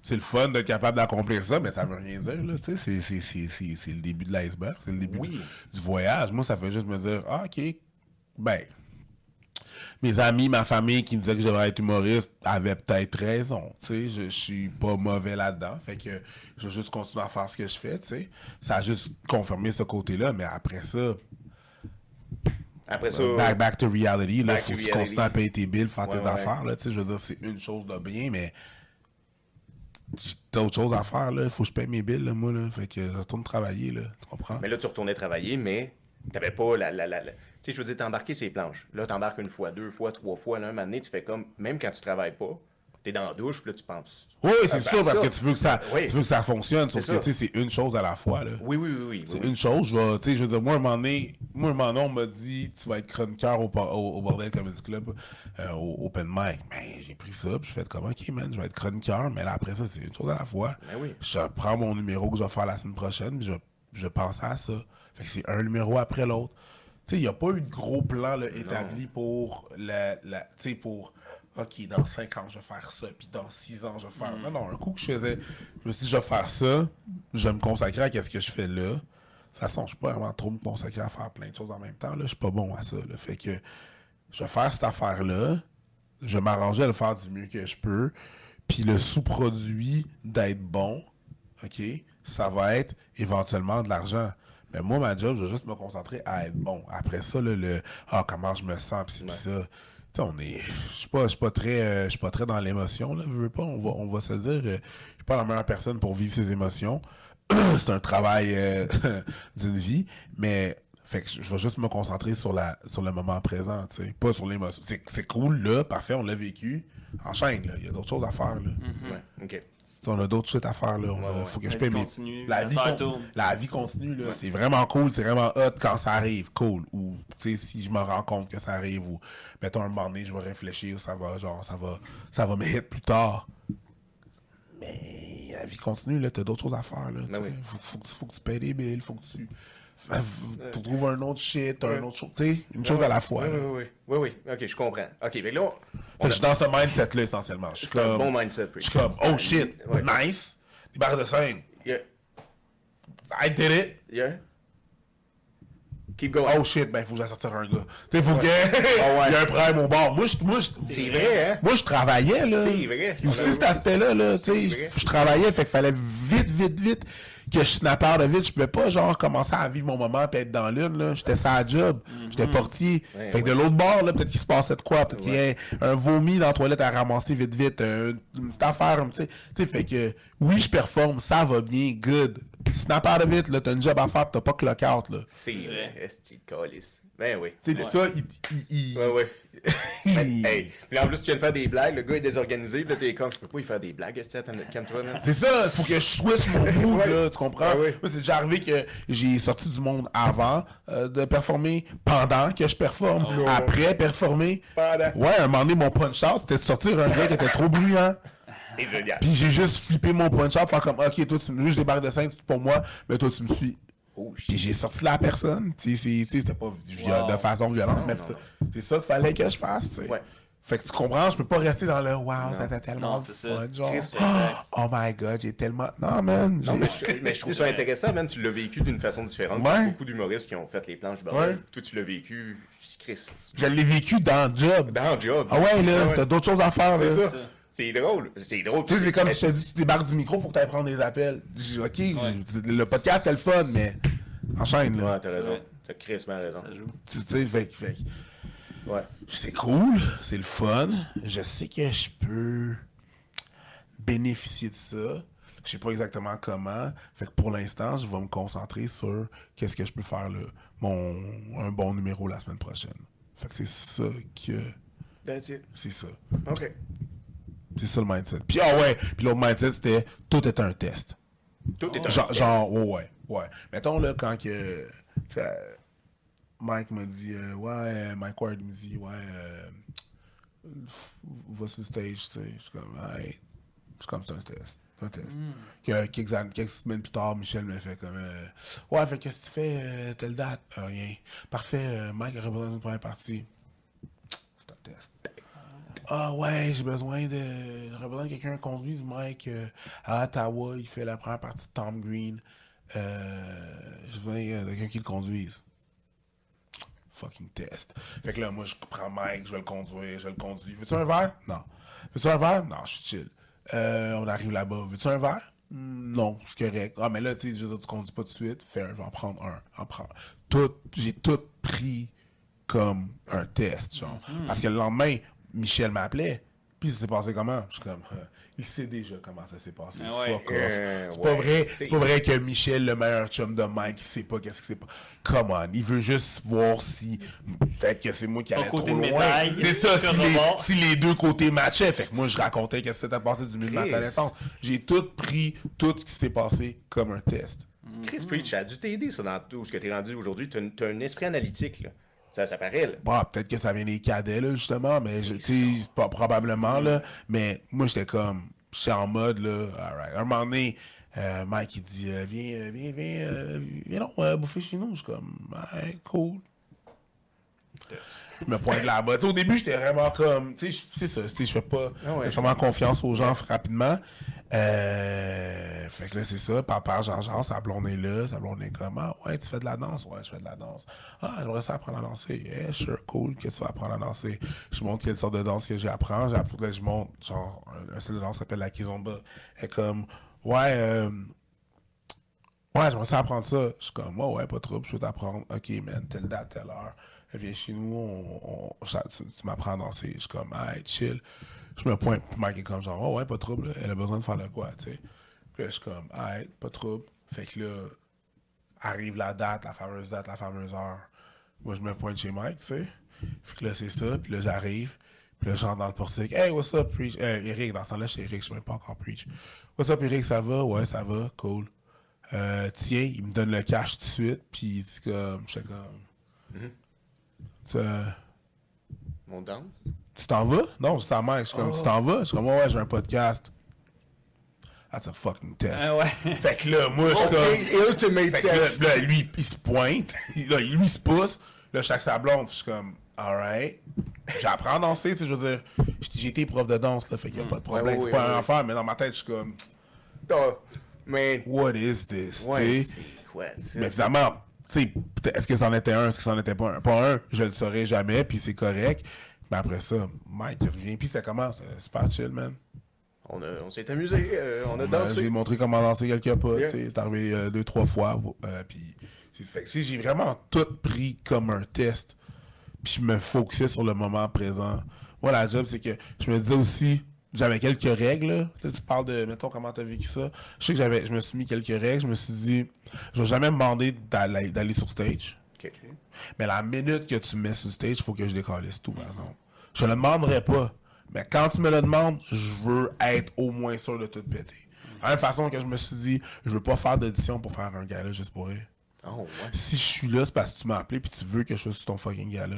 c'est le fun d'être capable d'accomplir ça, mais ça veut rien dire, là, tu sais, c'est- c'est- c'est c'est- c'est le début de l'iceberg, c'est le début Oui. du voyage. Moi, ça fait juste me dire, ah, ok, ben, mes amis, ma famille qui me disaient que je devrais être humoriste avaient peut-être raison, tu sais, je, je suis pas mauvais là-dedans, fait que je vais juste continuer à faire ce que je fais, tu sais. Ça a juste confirmé ce côté-là, mais après ça, Après ça, back, back to reality, là, Back faut to que tu continues à payer tes billes, faire Ouais, tes ouais. affaires, là, tu sais, je veux dire, c'est une chose de bien, mais t'as autre chose à faire, là, faut que je paye mes billes, là, moi, là, fait que je retourne travailler, là, tu comprends? mais là, tu retournais travailler, mais t'avais pas la. la, la, la- Tu sais, je veux dire, t'embarquer ces planches. Là, t'embarques une fois, deux fois, trois fois. Là, un moment donné, tu fais comme. Même quand tu travailles pas, t'es dans la douche, puis là, tu penses. Oui, c'est Ah, ben, sûr, parce ça. que tu veux que ça, Oui. tu veux que ça fonctionne, sauf que, tu sais, c'est une chose à la fois, là. Oui, oui, oui, oui. C'est oui. une chose, je tu sais, je veux dire, moi, un moment donné, moi, un moment donné, on m'a dit, tu vas être chroniqueur au, par- au, au Bordel Comedy Club, euh, au Open Mic. Ben, j'ai pris ça, puis je fais comme, ok, man, je vais être chroniqueur, mais là, après ça, c'est une chose à la fois. Ben oui. Je prends mon numéro que je vais faire la semaine prochaine, puis je, je pense à ça. Fait que c'est un numéro après l'autre. Tu sais, il n'y a pas eu de gros plan là, établi pour la, la tu sais, pour OK, dans 5 ans, je vais faire ça, puis dans 6 ans, je vais faire. Non, non, un coup que je faisais, je me suis dit, je vais faire ça, je vais me consacrer à ce que je fais là. De toute façon, je suis pas vraiment trop me consacrer à faire plein de choses en même temps. Là. Je suis pas bon à ça. Là. Fait que je vais faire cette affaire-là. Je vais m'arranger à le faire du mieux que je peux. Puis le sous-produit d'être bon, OK, ça va être éventuellement de l'argent. Mais moi, ma job, je vais juste me concentrer à être bon. Après ça, là, le Ah, comment je me sens, puis ci, puis ça. Tu sais, on est. Je suis pas, je suis pas très. euh, je suis pas très dans l'émotion, là. Je veux pas, on va, on va se dire. euh, Je suis pas la meilleure personne pour vivre ses émotions. C'est un travail euh, d'une vie. Mais. Fait que je vais juste me concentrer sur, la, sur le moment présent, tu sais. Pas sur l'émotion. C'est c'est cool, là, parfait, on l'a vécu. Enchaîne, là. Il y a d'autres choses à faire, là. Ouais, ok. On a d'autres shit à faire, là. On a- Ouais, ouais. faut que je La paye continue, La vie, con- la vie continue, là. C'est vraiment cool, c'est vraiment hot quand ça arrive, cool. Ou, tu sais, si je me rends compte que ça arrive, ou, mettons, un moment donné, je vais réfléchir, ça va, genre, ça va, ça va me hit plus tard. Mais la vie continue, là. T'as d'autres choses à faire, là. Ben oui. faut, faut, que- faut que tu payes des billes, faut que tu... faut- Tu trouves un autre shit, un autre chose, tu sais, une chose à la fois, Oui, oui, oui, oui, oui. Ok, je comprends. Ok, mais là, on- je suis dans ce mindset-là, essentiellement. Je suis un comme... bon mindset. Je suis comme, oh shit, nice. Des barres de scène. Yeah. I did it. Yeah. Keep going. Oh shit, ben, il faut que sortir un gars. Tu sais, faut que. Ah y a un problème au bord. Moi, je, moi, je- C'est vrai, hein? Moi, je travaillais, là. C'est vrai. Aussi, cet aspect-là, là, tu sais, je travaillais, fait qu'il fallait vite, vite, vite que je vite. Je pouvais pas, genre, commencer à vivre mon moment puis être dans l'une, là. J'étais ça à job. J'étais portier. Ouais, fait que de l'autre bord, là, peut-être qu'il se passait de quoi. Peut-être qu'il y ait un vomi dans la toilette à ramasser vite, vite. un- une petite affaire, tu sais. Fait que, oui, je performe, ça va bien, good. Snap out of it, là, t'as une job à faire t'as pas clock out, là. C'est vrai. De calice. Ben oui. Tu sais, ça, il, il, il- Ouais, ouais. il- Hey, puis en plus, tu viens de faire des blagues, le gars est désorganisé, puis là, t'es comme, je peux pas y faire des blagues, attends, calme-toi, man? C'est ça, faut que je switch mon mood, Ouais. là, tu comprends? Moi, c'est déjà arrivé que j'ai sorti du monde avant euh, de performer, pendant que je performe, Oh. après performer. Pendant. Ouais, un moment donné, mon punch-out, c'était de sortir un gars qui était trop bruyant. C'est génial. Puis j'ai juste flippé mon punch-out, faire comme, ok, toi, tu me juste des barres de scène, c'est pour moi, mais toi, tu me suis. Oh, Puis j'ai sorti la personne, c'était pas Wow. de façon violente, mais non, c'est- c'est ça qu'il fallait que je fasse, tu sais. Ouais. Fait que tu comprends, je peux pas rester dans le wow, c'était tellement Non, c'est ça. fun, genre. Chris, oh my god, j'ai tellement. Non, man. Non, mais je, mais je trouve ça intéressant, man. Tu l'as vécu d'une façon différente. Il y a Ouais. beaucoup d'humoristes qui ont fait les planches bordel. Ouais. Toi, tu l'as vécu, Chris. Je l'ai vécu dans le job. Dans le job. Ah ouais, là, t'as d'autres choses à faire, C'est ça. C'est drôle. C'est drôle. Tu sais, c'est comme si je te dis, tu débarques du micro, faut que tu ailles prendre des appels. Je dis, ok, le podcast, c'est le fun, mais enchaîne, là. Ouais, t'as raison. T'as crissement raison. Ça joue. Tu sais, fait, que- fait que Ouais. c'est cool, c'est le fun. Je sais que je peux bénéficier de ça. Je sais pas exactement comment. Fait que pour l'instant, je vais me concentrer sur qu'est-ce que je peux faire là. Mon un bon numéro la semaine prochaine. Fait que c'est ça que That's it. c'est ça. OK. C'est ça le mindset. Puis ah ouais, puis l'autre mindset c'était tout est un test. Tout est un Genre, test. genre ouais, ouais, ouais. Mettons là quand que que Mike me dit euh, ouais, euh, Mike Ward me dit ouais euh, va sur le stage, tu sais. Je suis comme ouais, c'est comme c'est un test. Un test. Que, quelques, semaines plus tard, Michel me fait comme euh, Ouais, fait qu'est-ce que tu fais euh, telle date? Euh, rien. Parfait, euh, Mike aurait besoin d'une première partie. Ah ouais, j'ai besoin de. J'aurais besoin que quelqu'un conduise Mike euh, à Ottawa. Il fait la première partie de Tom Green. Euh, j'ai besoin euh, de quelqu'un qui le conduise. Fucking test. Fait que là, moi, je prends Mike, je vais le conduire, je le conduis. Veux-tu un verre? Non. Veux-tu un verre? Non, je suis chill. Euh, on arrive là-bas. Veux-tu un verre? Hmm, Non, c'est correct. Ah, mais là, tu sais, je veux dire, tu conduis pas tout de suite. Fais un, je vais en prendre un. En prendre. Tout, j'ai tout pris comme un test, genre. Parce que le lendemain, Michel m'appelait. Puis ça s'est passé comment? Je suis comme, euh, il sait déjà comment ça s'est passé. Ouais. Fuck off. Euh, c'est ouais, pas vrai, c'est- pas vrai que Michel, le meilleur chum de Mike, il sait pas qu'est-ce qui s'est passé. Come on, il veut juste voir si peut-être que c'est moi qui allais trop loin. médaille, C'est ça, si le les, si les deux côtés matchaient. Fait que moi, je racontais qu'est-ce qui s'était passé du milieu de ma connaissance. J'ai tout pris, tout ce qui s'est passé comme un test. Chris Preach, ça a dû t'aider, ça, dans tout ce que t'es rendu aujourd'hui. T'as un- t'as un esprit analytique, là. Ça, ça paraît, là. Bon, peut-être que ça vient des cadets, là, justement, mais je- tu sais, pas probablement, là. Mais moi, j'étais comme, j'étais en mode, là, alright. Un moment donné, euh, Mike, il dit, euh, viens, euh, viens, viens, euh, viens euh, bouffer chez nous. Je suis comme, ouais, cool. Je me pointe là-bas. Au début, j'étais vraiment comme. Tu sais, je- c'est ça. Je fais pas Ah ouais. nécessairement confiance aux gens rapidement. Euh, fait que là, c'est ça. Papa, genre, genre, sa blonde est là. Sa blonde est comme, ah, ouais, tu fais de la danse? Ouais, je fais de la danse. Ah, j'aimerais ça apprendre à danser. Yeah, sure, cool. Qu'est-ce que tu vas apprendre à danser? Je montre quelle sorte de danse que j'apprends. J'apprends, je montre, genre, un, style de danse s'appelle la kizomba. Elle est comme, ouais, euh, Ouais, j'aimerais ça apprendre ça. Je suis comme, ouais, ouais, pas trop, je peux t'apprendre. Ok, man, telle date, telle heure. Elle vient chez nous, on, tu, tu m'apprends à danser. Je suis comme, hey, chill. Je me pointe, puis Mike est comme, genre, oh, ouais, pas de trouble, elle a besoin de faire le quoi, tu sais. Puis là, je suis comme, hey, pas de trouble. Fait que là, arrive la date, la fameuse date, la fameuse heure. Moi, je me pointe chez Mike, tu sais. Fait que là, c'est ça, puis là, j'arrive. Puis là, je rentre dans le portique. Hey, what's up, Preach? Euh, Eric, dans ce temps-là, c'est Eric, je suis même pas encore Preach. What's up, Eric, ça va? Ouais, ça va, cool. Euh, tiens, il me donne le cash tout de suite, puis c'est comme, j'étais comme. Tu, euh, Mon danse? Tu t'en vas? Non, c'est ta mère. Je suis comme, tu t'en vas? Je suis comme, ouais, ouais, j'ai un podcast. That's a fucking test. Ah ouais. Fait que là, moi, je suis comme. Ok, ultimate Fait que là, test. là, lui, il se pointe. Là, lui, il se pousse. Là, chaque sa blonde. Je suis comme, alright. J'apprends à danser, tu sais, je veux dire. J'ai été prof de danse, là, fait qu'il n'y a pas de problème. Ouais, ouais, c'est pas ouais, un ouais. affaire, mais dans ma tête, je suis comme, man. what is this, tu sais? Mais finalement, tu sais, est-ce que c'en était un, est-ce que c'en était pas un? Pas un, je le saurais jamais, puis c'est correct. Mais après ça, Mike, revient, puis c'était comment? C'était super chill, man. On, a- on s'est amusé, euh, on a Euh, dansé. J'ai montré comment danser quelques pas. Yeah. C'est arrivé euh, deux, trois fois. euh, puis j'ai vraiment tout pris comme un test. Puis je me focusais sur le moment présent. Moi, la job, c'est que je me disais aussi, j'avais quelques règles. Tu sais, tu parles de, mettons, comment t'as vécu ça. Je sais que j'avais, je me suis mis quelques règles. Je me suis dit, je vais jamais me demander d'aller sur stage. Mais la minute que tu me mets sur stage, il faut que je décalisse tout, par exemple. Je te le demanderai pas. Mais quand tu me le demandes, je veux être au moins sûr de tout péter. De la même façon que je me suis dit, je veux pas faire d'audition pour faire un gala juste pour rire. Oh, ouais. Si je suis là, c'est parce que tu m'as appelé puis tu veux que je sois sur ton fucking gala.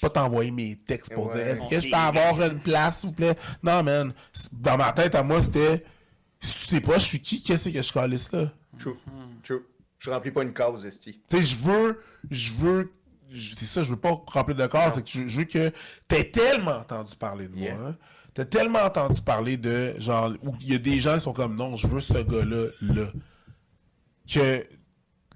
Pas t'envoyer mes textes pour Ouais. dire est-ce que je peux avoir une place, s'il vous plaît? Non, man. Dans ma tête, à moi, c'était si tu sais pas, je suis qui, qu'est-ce que je calisse là? True. True. Je remplis pas une cause, Esti. Tu sais, je veux, je veux, c'est ça, je veux pas remplir de corps, c'est que je, je veux que t'aies tellement entendu parler de moi, hein. T'as tellement entendu parler de, genre, où il y a des gens qui sont comme, non, je veux ce gars-là, là. Que,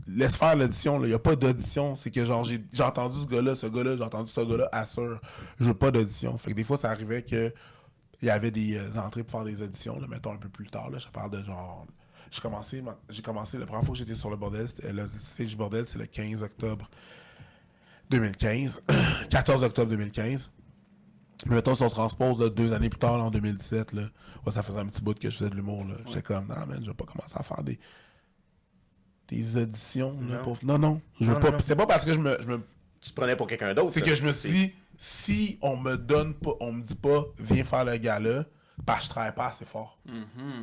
laisse faire l'audition, là. Il y a pas d'audition. C'est que, genre, j'ai j'ai entendu ce gars-là, ce gars-là, j'ai entendu ce gars-là, assure. Je veux pas d'audition. Fait que des fois, ça arrivait que, il y avait des euh, entrées pour faire des auditions, là, mettons un peu plus tard, là. Je parle de genre. J'ai commencé, j'ai commencé, la première fois que j'étais sur le bordel, le stage du bordel, c'est le 15 octobre 2015. 14 octobre 2015. Mais mettons, si on se transpose là, deux années plus tard, là, en 2017, là, ouais, ça faisait un petit bout que je faisais de l'humour. là. J'étais comme, non, man, je vais pas commencer à faire des, des auditions. là, Non. pour- Non, non, je veux Non, pas. C'est pas parce que je me, je me Tu te prenais pour quelqu'un d'autre. c'est que je me suis dit, si on me donne pas, on me dit pas, viens faire le gars-là, parce que je travaille pas assez fort.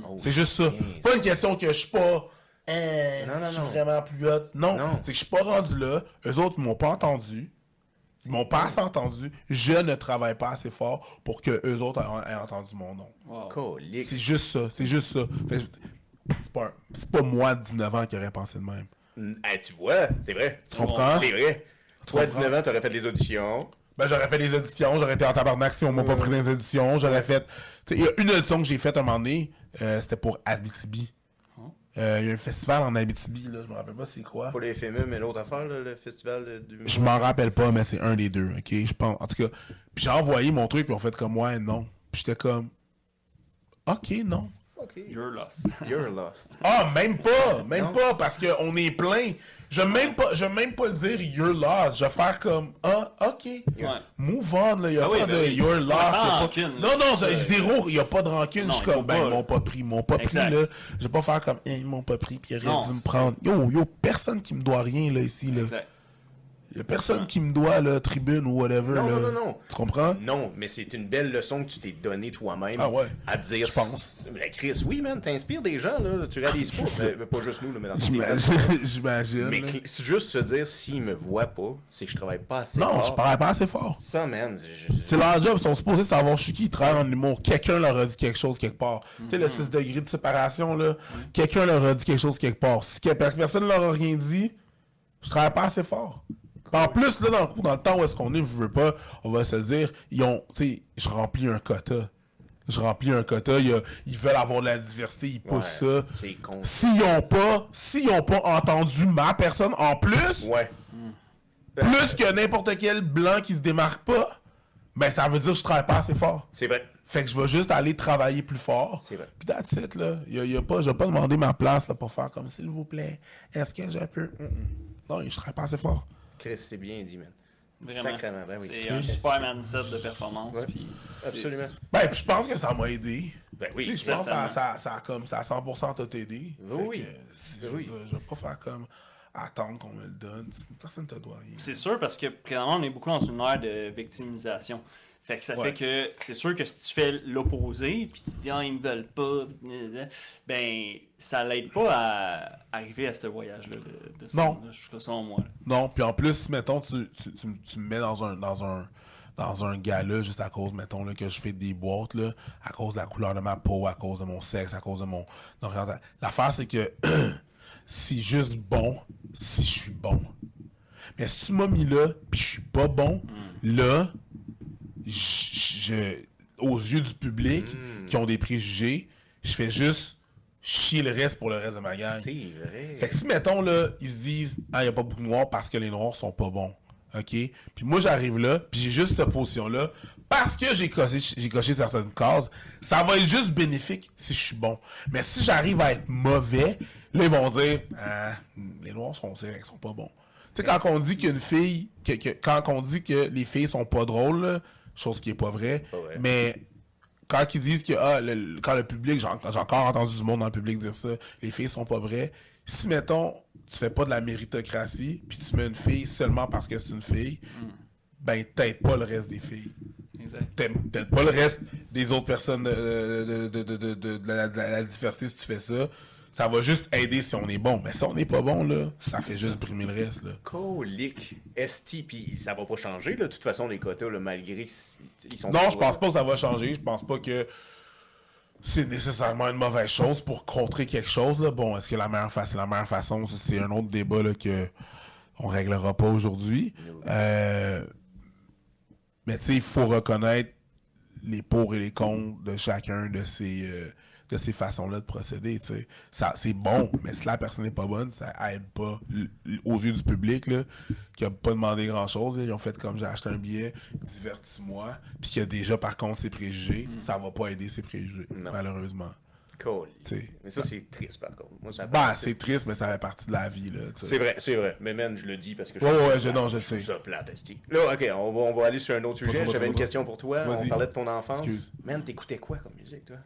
Oh, C'est juste ça. yes. Pas une question que je suis pas. euh, Non, non, je suis non. vraiment plus hot. Non, Non. c'est que je suis pas rendu là. Eux autres m'ont pas entendu. Ils m'ont pas assez entendu. Je ne travaille pas assez fort pour que eux autres aient, aient entendu mon nom. Wow. C'est juste ça. C'est juste ça. C'est pas, pas moi, 19 ans, qui aurait pensé de même. Hey, tu vois, c'est vrai. Tu comprends? C'est vrai. Toi, à comprends? 19 ans, t'aurais fait des auditions. Ben, j'aurais fait des auditions, j'aurais été en tabarnak si on m'a pas pris les auditions, j'aurais fait... Il y a une audition que j'ai faite un moment donné, euh, c'était pour Abitibi. Euh, Il y a un festival en Abitibi, là, je me rappelle pas c'est quoi. Pas le FME, mais l'autre affaire, là, le festival de- du. Je m'en rappelle pas, mais c'est un des deux, ok? Je pense. En tout cas, puis j'ai envoyé mon truc, puis on fait comme ouais, non. Puis j'étais comme. Ok, non. Ok. You're lost. You're lost. Ah, même pas! Même Non? pas, parce qu'on est plein. Je vais même pas, je vais même pas le dire you're lost. Je vais faire comme Ah, ok. Ouais. Move on, là. Y a Ah pas oui, de ben oui. you're lost. Pas- rancune. Non, non, j'ai zéro. Y a pas de rancune. Non, Je suis il comme, ben, ils m'ont pas pris, ils m'ont pas Exact. pris, là. Je vais pas faire comme, Eh, ils m'ont pas pris, puis ils auraient dû me prendre. Yo, yo, personne qui me doit rien, là, ici, là. Exact. Y a personne qui me doit, là, tribune ou whatever, Non, là. non, non, non. Tu comprends? Non, mais c'est une belle leçon que tu t'es donnée toi-même. Ah ouais. À te dire. Je pense. Mais Chris, oui, man, t'inspires des gens, là. Tu réalises pas. mais, mais pas juste nous, là, mais dans. J'imagine. Mais juste se dire, s'ils me voient pas, c'est que je travaille pas assez Non, fort. je parlais pas assez fort. Ça, man. je- C'est leur job, ils sont supposés savoir je suis qui, ils travaillent en humour. Quelqu'un leur a dit quelque chose quelque part. Tu sais, le 6 degrés de séparation, là, quelqu'un leur a dit quelque chose quelque part. Si personne leur a rien dit, je travaille pas assez fort. En plus, là, dans le coup, dans le temps où est-ce qu'on est, je veux pas, on va se dire, ils ont, tu sais, je remplis un quota. Je remplis un quota, il y a- ils veulent avoir de la diversité, ils poussent Ouais, ça. c'est con. S'ils ont pas, s'ils ont pas entendu ma personne en plus, Ouais. plus que n'importe quel blanc qui se démarque pas, ben ça veut dire que je travaille pas assez fort. C'est vrai. Fait que je vais juste aller travailler plus fort. C'est vrai. Puis that's it, là. Y a, y a pas, je vais pas demander ma place là, pour faire comme s'il vous plaît. Est-ce que je peux? Mm, mm. Non, je travaille pas assez fort. Chris, c'est bien dit, man. Vraiment. Sacrément, ben oui. C'est un super mindset de performance. Ouais. puis Absolument. Ben, puis je pense que ça m'a aidé. Ben Tu oui, sais, je pense que ça, ça, ça, a comme, ça a 100% t'a aidé. Oui, Fait oui. que, Ben je, oui. vais- je vais pas faire comme attendre qu'on me le donne. Personne te doit rien. C'est sûr parce que présentement, on est beaucoup dans une ère de victimisation. Fait que ça Ouais. fait que c'est sûr que si tu fais l'opposé, puis tu dis ah ils me veulent pas, ben ça l'aide pas à arriver à ce voyage-là de, de ça, Non. là, je trouve selon moi. là. Non, puis en plus, mettons, tu, tu, tu, tu me mets dans un dans un dans un gala juste à cause, mettons, là, que je fais des boîtes, là, à cause de la couleur de ma peau, à cause de mon sexe, à cause de mon. L'affaire, c'est que c'est juste bon si je suis bon. Mais si tu m'as mis là, puis je suis pas bon, là, je, aux yeux du public qui ont des préjugés, je fais juste chier le reste pour le reste de ma gang. C'est vrai. Fait que si, mettons, là, ils se disent, ah, il n'y a pas beaucoup de noirs parce que les noirs sont pas bons. OK? Puis moi, j'arrive là, puis j'ai juste cette position-là. Parce que j'ai coché, j'ai coché certaines cases, ça va être juste bénéfique si je suis bon. Mais si j'arrive à être mauvais, là, ils vont dire, ah, les noirs sont, c'est vrai qu'ils sont pas bons. Tu sais, quand on dit qu'une fille, que, que- quand on dit que les filles sont pas drôles, là, chose qui est pas vraie, mais quand ils disent que ah, le- quand le public, j'ai en- j'ai encore entendu du monde dans le public dire ça, les filles sont pas vraies. Si mettons, tu fais pas de la méritocratie, puis tu mets une fille seulement parce que c'est une fille, ben t'aides pas le reste des filles. Exact. T'aides pas le reste des autres personnes de, de, de, de, de- de- de la, de la diversité si tu fais ça. Ça va juste aider si on est bon. Mais si on n'est pas bon, là, ça fait juste brimer le reste. Là. Colique. Esti, puis ça va pas changer, là. De toute façon, les quotas, là, malgré qu'ils sont. Non, je pense pas que ça va changer. Je pense pas que c'est nécessairement une mauvaise chose pour contrer quelque chose. Là. Bon, est-ce que la meilleure façon, la meilleure façon, c'est un autre débat là, que on réglera pas aujourd'hui. Euh, mais tu sais, il faut reconnaître les pour et les contre de chacun de ces euh, de ces façons-là de procéder. Ça, c'est bon, mais si la personne n'est pas bonne, ça aide pas aux yeux du public là, qui a pas demandé grand-chose. Ils ont fait comme j'ai acheté un billet, divertis-moi, puis qui a déjà par contre ses préjugés, ça va pas aider ses préjugés, Non. malheureusement. Mais ça, c'est triste, par contre. Moi, ça Bah, c'est triste, mais ça fait partie de la vie. Là. C'est vrai, c'est vrai. Mais man, je le dis parce que je Ouais, ouais, je- non, je sais. ça plate, esti. Là, ok, on va, on va aller sur un autre sujet. J'avais une question pour toi. On parlait de ton enfance. Excuse. Man, t'écoutais quoi comme musique, toi?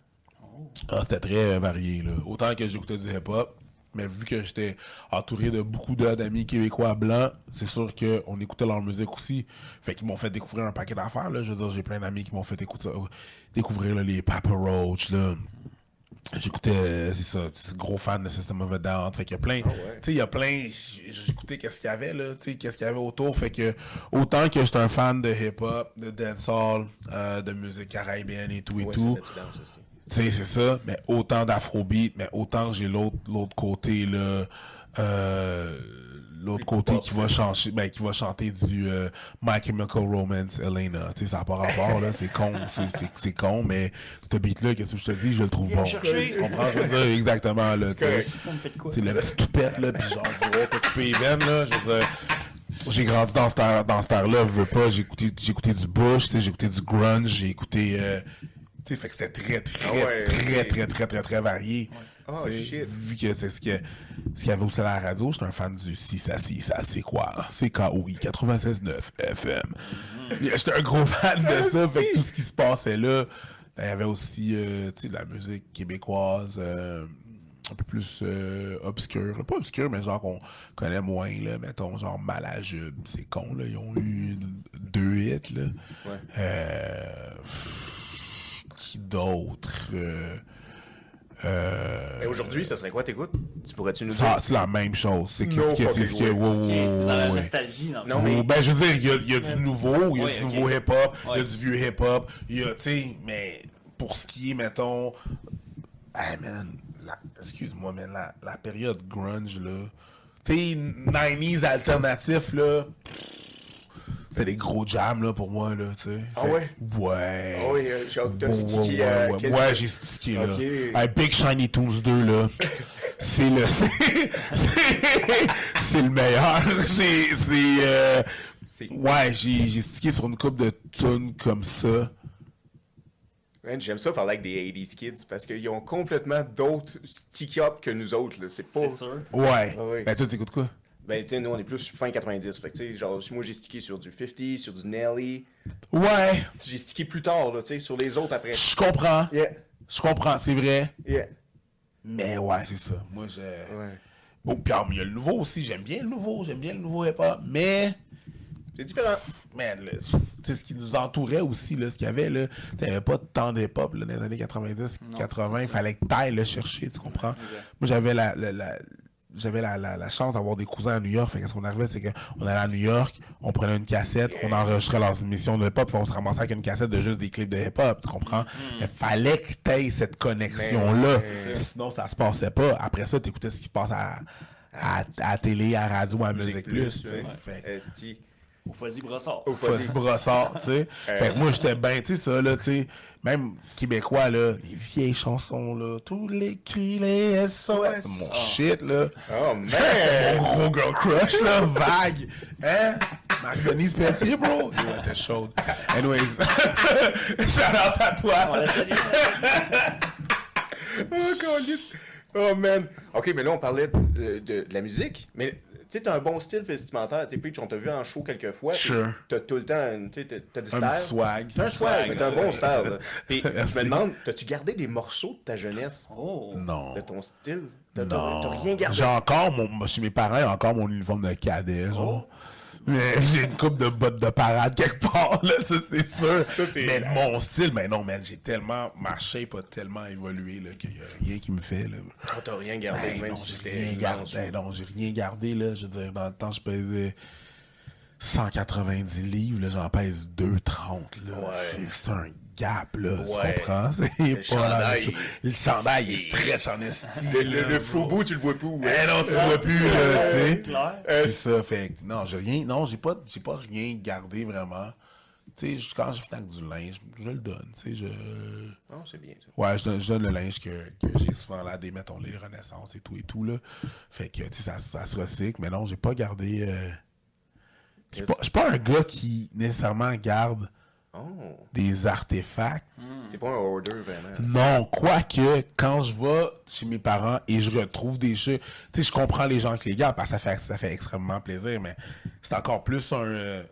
Ah, c'était très euh, varié. Là. Autant que j'écoutais du hip-hop, mais vu que j'étais entouré de beaucoup d'amis québécois blancs, c'est sûr qu'on écoutait leur musique aussi. Fait qu'ils m'ont fait découvrir un paquet d'affaires. Là. Je veux dire, j'ai plein d'amis qui m'ont fait écouter, découvrir là, les Papa Roach. Là. J'écoutais, c'est ça, c'est gros fan de System of a Down. Fait qu'il y a plein, Ah ouais. tu sais, il y a plein, j'écoutais qu'est-ce qu'il y avait, là, tu sais, qu'est-ce qu'il y avait autour. Fait que, autant que j'étais un fan de hip-hop, de dancehall, euh, de musique caribéenne et tout et Ouais, tout. Tu sais, c'est ça, mais autant d'afrobeat, mais autant que j'ai l'autre l'autre côté, là, euh, l'autre côté qui va chanter, ben, qui va chanter du euh, My Chemical Romance, Elena. Tu sais, ça n'a pas rapport, là, c'est con, c'est- c'est c'est con, mais ce beat-là, qu'est-ce que je te dis, je le trouve bon. Tu comprends, je veux dire, exactement, là? C'est la petite toupette, là, pis genre, je vais couper les veines, là, je veux dire, J'ai grandi dans cette ère- dans cette ère-là, je veux pas, j'ai écouté, j'ai écouté du Bush, tu sais, j'ai écouté du grunge, j'ai écouté, euh, tu sais, fait que c'était très, très, Ah ouais, très, très, très, très, très varié. Oh, shit. Vu que c'est ce que- ce qu'il y avait aussi à la radio, j'étais un fan du Si ça, si ça, c'est quoi? C'est KOI 96.9 FM. J'étais un gros fan de ça, fait que tout ce qui se passait là, il y avait aussi, euh, de la musique québécoise, euh, un peu plus euh, obscure. Pas obscure, mais genre qu'on connaît moins, là, mettons, genre Malajube. C'est con, là, ils ont eu deux hits, là. Ouais. Euh, qui d'autre? Euh, Et aujourd'hui, ça serait quoi, t'écoutes? Tu pourrais-tu nous dire? ça, c'est la même chose. C'est qu'est-ce que c'est ce que. dans la nostalgie, Non, fond. mais- ben, je veux dire, il y a, il y a du nouveau, il y a Ouais, du nouveau hip-hop, il y a du vieux hip-hop, il y a, tu sais, mais pour ce qui est, mettons, hey man, la- excuse-moi, mais la, la période grunge, là, tu sais, 90s alternatif, là, C'était des gros jams, là, pour moi, là, tu sais. Ah ouais? Ouais. Ah oui, Ouais, stické ouais, à ouais, quel- Ouais, j'ai stické, là. Big Shiny Toons 2, là. c'est le... C'est c'est- c'est le meilleur. C'est... c'est, euh, C'est- Ouais, j'ai j'ai stické sur une coupe de tunes comme ça. J'aime ça parler avec des 80s kids parce qu'ils ont complètement d'autres stick-up que nous autres. C'est pas. C'est sûr. Ouais. Ah ouais. Ben, toi, t'écoutes quoi? Ben, tu sais, nous, on est plus fin 90. Fait que, tu sais, genre, moi, j'ai stické sur du 50, sur du Nelly. Ouais. J'ai stické plus tard, là, tu sais, sur les autres après. Je comprends. Yeah, Je comprends, c'est vrai. yeah. Mais ouais, c'est ça. Moi, je... Ouais. Bon, puis mais il y a le nouveau aussi. J'aime bien le nouveau. J'aime bien le nouveau hip-hop. Mais... C'est différent. Man, sais, ce qui nous entourait aussi, là, ce qu'il y avait, là, t'avais pas tant d'hip-hop, là, dans les années 90, 80, il fallait que t'ailles le chercher, tu comprends? Moi, j'avais la, la, la- j'avais la, la, la chance d'avoir des cousins à New York, fait que ce qu'on arrivait, c'est qu'on allait à New York, on prenait une cassette, on enregistrait leurs émissions de hip-hop, on se ramassait avec une cassette de juste des clips de hip-hop, tu comprends? Il fallait que t'aies cette connexion-là, Mais, sinon ça se passait pas. Après ça, t'écoutais ce qui se passe à, à, télé, à radio, à musique plus, ouais. Fait Esti. Au Fuzzy Brossard. Au Fuzzy Fuzzy. Brossard, tu sais. Fait que moi, j'étais bien, tu sais, ça, là, tu sais. Même québécois, là, les vieilles chansons, là, tous les cris, les SOS, c'est mon shit, là. Oh, Mon man! gros girl crush, là, vague. Hein? Marc-Denis Pelletier, bro? Yo, elle était chaude. Anyways, shout out à On toi. oh, câlisse. Oh, man. Ok, mais là, on parlait de, de- de la musique. Mais, sais, t'as un bon style vestimentaire. Tu sais, Peach, on t'a vu en show quelques fois. Sure. T'as tout le temps, une- tu t'as- t'as du Un style. petit swag. T'as un swag, mais t'as un bon style. Puis, je me demande, t'as-tu gardé des morceaux de ta jeunesse? Oh. Non. De ton style? T'as Non. t'as rien gardé? J'ai encore mon. Chez mes parents, il y a encore mon uniforme de cadet, genre. Mais j'ai une coupe de bottes de parade quelque part, là, ça c'est sûr. Ça, mais mon style, mais non, man, j'ai tellement. Ma shape a tellement évolué, là, qu'il y a rien qui me fait, là. Oh, t'as rien gardé, Ben même non, si c'était rien gardé. non, j'ai rien gardé, là. Je veux dire, dans le temps, je pesais 190 livres, là, j'en pèse 230, là. Ouais. C'est- un gap, là, tu Ouais. comprends? C'est Le pas la même chandail, chose. Le chandail, il est stretch en esti. Le, le, faux bout, tu le vois plus. ouais. Eh non, tu le vois plus, là, tu sais. C'est ça, fait que, non, j'ai rien, non, j'ai pas, j'ai pas rien gardé vraiment. Tu sais, quand je fais du linge, je le donne, tu sais, je... Non, c'est bien, ça. Ouais, je donne, je donne le linge que, que j'ai souvent là, des, mettons, les Renaissance et tout et tout, là. Fait que, tu sais, ça, ça se recycle, mais non, j'ai pas gardé... euh, Je suis pas, je suis pas un gars qui, nécessairement, garde Oh, des artefacts. t'es pas un hoarder, vraiment. Non, quoique, quand je vais chez mes parents et je retrouve des choses, tu sais, je comprends les gens qui les gardent parce que ça fait, ça fait extrêmement plaisir, mais c'est encore plus un, euh,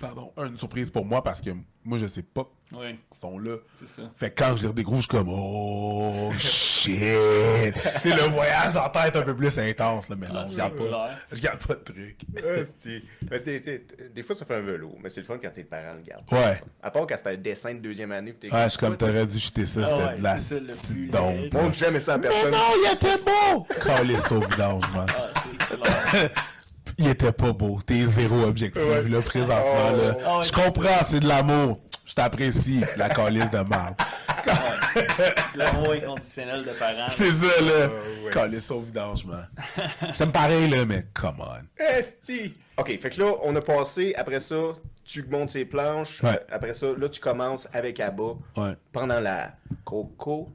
pardon, une surprise pour moi parce que moi, je sais pas Oui, qu'ils sont là. c'est ça. Fait que quand je les redécouvre, je suis comme, oh, shit. tu sais, le voyage en tête est un peu plus intense, là, mais non, Ah, je garde c'est pas, je garde pas de c'est- c'est- des fois, ça fait un velours, mais c'est le fun quand tes parents le gardent. Ouais. À part quand c'était un dessin de deuxième année. Ouais, je suis comme, t'aurais dû jeter ça, Ah c'était ouais, de la c'est le petite plus dompe. Montre jamais ça à Mais personne. non, il était beau! Calé au vidange, man. Ah, c'est clair. Il était pas beau. T'es zéro objectif, Ouais. là, présentement, Oh. là. Ouais, Je comprends, c'est de l'amour. Je t'apprécie, la calice de marde. L'amour inconditionnel de parents. C'est ça, là. ouais. Calice au vidange, man. Ça me paraît, là, mais come on. Esti! Ok, fait que là, on a passé, après ça, tu montes ses planches. Ouais. Après ça, là, tu commences avec Abba. Ouais. Pendant la Coco.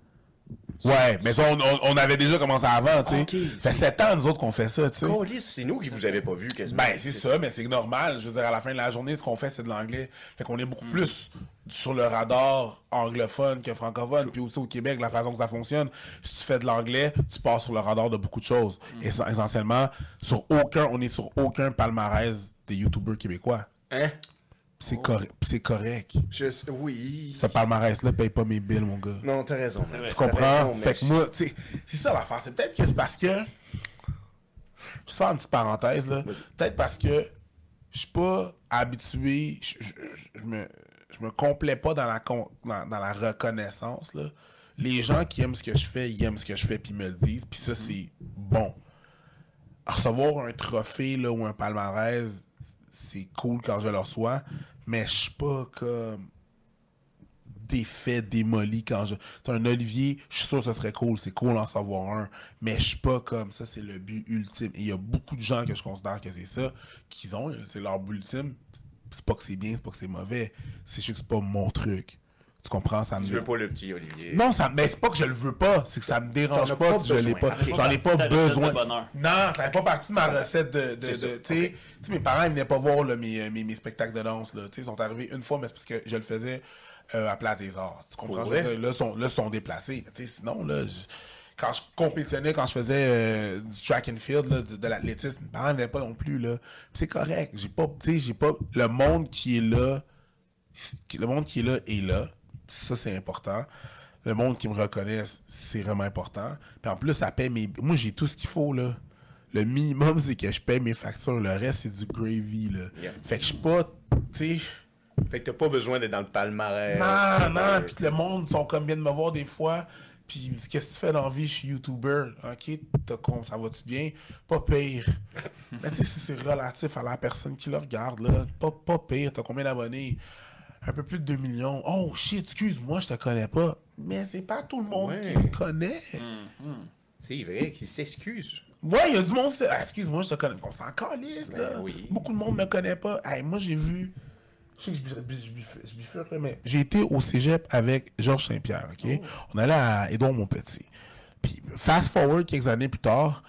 Ouais, mais ça, on, on- on avait déjà commencé avant, tu sais. Ok, Ça fait sept ans, nous autres, qu'on fait ça, tu sais. C'est nous qui vous avez pas vu quasiment. Ben, c'est ça, mais c'est normal. Je veux dire, à la fin de la journée, ce qu'on fait, c'est de l'anglais. Fait qu'on est beaucoup plus sur le radar anglophone que francophone. Puis aussi au Québec, la façon que ça fonctionne, si tu fais de l'anglais, tu passes sur le radar de beaucoup de choses. Et essentiellement, sur aucun, on est sur aucun palmarès des YouTubers québécois. Hein? C'est correct. C'est correct. Je... Oui. Ce palmarès-là paye pas mes billes, mon gars. Non, t'as raison. vrai. Tu T'as comprends? raison, fait que moi, c'est ça l'affaire. C'est peut-être que c'est parce que. Je vais faire une petite parenthèse, là. Peut-être parce que je suis pas habitué. Je, me, je me complais pas dans la, con- dans, dans la reconnaissance, là. Les gens qui aiment ce que je fais, ils aiment ce que je fais, puis ils me le disent. Puis ça, c'est bon. Recevoir un trophée, là, ou un palmarès, c'est cool quand je le reçois. Mais je suis pas comme défait, démoli quand je. C'est un Olivier, je suis sûr que ce serait cool, c'est cool d'en savoir un, mais je suis pas comme ça, c'est le but ultime. Et il y a beaucoup de gens que je considère que c'est ça qu'ils ont, c'est leur but ultime. C'est pas que c'est bien, c'est pas que c'est mauvais, c'est juste que c'est pas mon truc. Tu comprends? Ça me Tu veux pas le petit Olivier. non, ça, mais c'est pas que je le veux pas, c'est que ça me dérange pas, pas si je l'ai pas. J'en ai pas besoin. Non, ça n'est pas partie de ma recette de. de, tu sais, mes parents, ils venaient pas voir là, mes, mes, mes spectacles de danse. Là, Tu sais, ils sont arrivés une fois, mais c'est parce que je le faisais euh, à Place des Arts. Tu comprends? Là, ils sont, là, ils sont déplacés. Mais tu sais, sinon, là, je- quand je compétitionnais, quand je faisais euh, du track and field, là, de, de l'athlétisme, mes parents venaient pas non plus. là. C'est correct. J'ai pas, tu sais, j'ai pas. Le monde qui est là, le monde qui est là est là. Ça, c'est important. Le monde qui me reconnaisse, c'est vraiment important. Puis en plus, ça paie mes. Moi, j'ai tout ce qu'il faut, là. Le minimum, c'est que je paye mes factures. Le reste, c'est du gravy, là. Yeah. Fait que je suis pas. Tu sais. Fait que t'as pas besoin d'être dans le palmarès. Non, non, puis le monde sont comme bien de me voir des fois. Puis qu'est-ce que tu fais dans la vie? Je suis YouTuber. Ok, t'as con, ça va-tu bien? Pas pire. Mais tu sais, c'est c'est relatif à la personne qui le regarde, là. Pas, pas pire. T'as combien d'abonnés? Un peu plus de 2 millions. Oh shit, excuse-moi, je te connais pas. Mais c'est pas tout le monde qui me connaît. C'est vrai qu'il s'excuse. Ouais, il y a du monde Ah, excuse-moi, je te connais. On s'en calisse, là. Ben oui. Beaucoup de monde me connaît pas. Hey, moi, j'ai vu. Je sais que je bifurque- là, mais j'ai été au cégep avec Georges Saint-Pierre, OK? On allait à Édouard Montpetit. Puis, fast forward quelques années plus tard,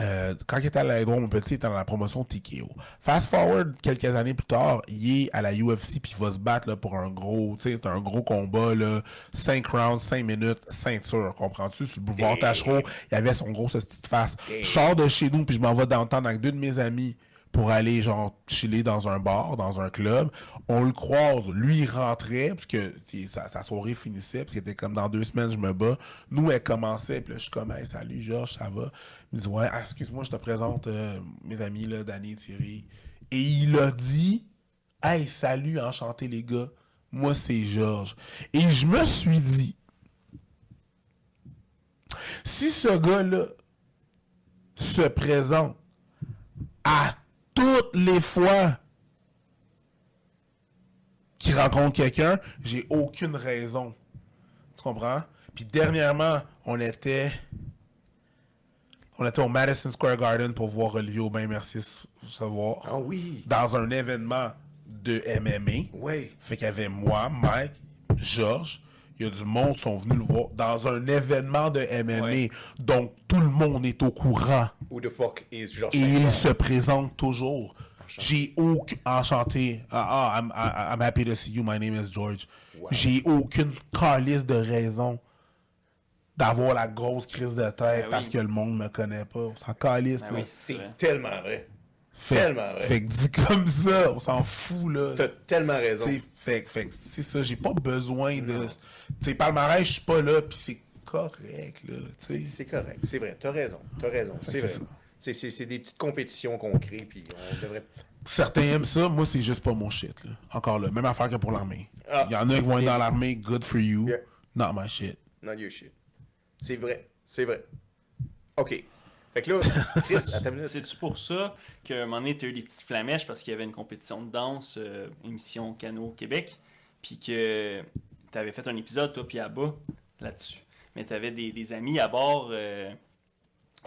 euh, quand il était à Montpetit, il était dans la promotion TKO. Fast forward quelques années plus tard, il est à la UFC, puis il va se battre là, pour un gros, tu sais, c'est un gros combat, là, 5 rounds, 5 minutes, ceinture, comprends-tu? Sur le boulevard Tachereau, il avait son gros hostie de face. Je sors de chez nous, puis je m'en vais downtown avec deux de mes amis pour aller genre chiller dans un bar, dans un club. On le croise, lui il rentrait, parce que sa, soirée finissait, parce qu'il était comme dans deux semaines je me bats. Nous elle commençait, puis là je suis comme hey, salut Georges, ça va? Il me dit ouais, ah, excuse-moi, je te présente euh, mes amis là, Danny Thierry. Et il a dit Hey, salut, enchanté les gars. Moi c'est Georges. Et je me suis dit si ce gars-là se présente à toutes les fois qu'il rencontre quelqu'un, j'ai aucune raison. Tu comprends? Puis dernièrement, on était on était au Madison Square Garden pour voir Olivier Aubin, merci de savoir, Ah oui. dans un événement de MMA. Ouais. Fait qu'il y avait moi, Mike, Georges, y a du monde qui sont venus le voir dans un événement de MMA. Ouais. Donc tout le monde est au courant. Who the fuck is Georges Et il se présente toujours. J'ai aucun. Enchanté. Ah, ah, I'm, happy to see you. My name is George. Wow. J'ai aucune calice de raison d'avoir la grosse crise de tête Ben oui. parce que le monde me connaît pas. S'en calisse, Ben oui. C'est tellement vrai. Fait, tellement vrai. fait que dit comme ça, on s'en fout, là. T'as tellement raison. T'sais, fait, fait c'est ça, j'ai pas besoin de. Tu sais, palmarès, je suis pas là, pis c'est correct, là. C'est correct, c'est vrai, t'as raison, t'as raison, c'est vrai. C'est- C'est c'est des petites compétitions qu'on crée, puis on devrait... Certains aiment ça, moi, c'est juste pas mon shit, là. Encore là, même affaire que pour l'armée. Il Ah. y en a qui vont être dans l'armée, good for you. Yeah. Not my shit. Not your shit. C'est vrai, c'est vrai. OK. Fait que là, Chris. C'est-tu pour ça qu'à un moment donné, tu as eu des petites flamèches parce qu'il y avait une compétition de danse, euh, émission Cano Québec, puis que tu avais fait un épisode, toi, puis Abba, là-dessus. Mais tu avais des, des amis à bord euh,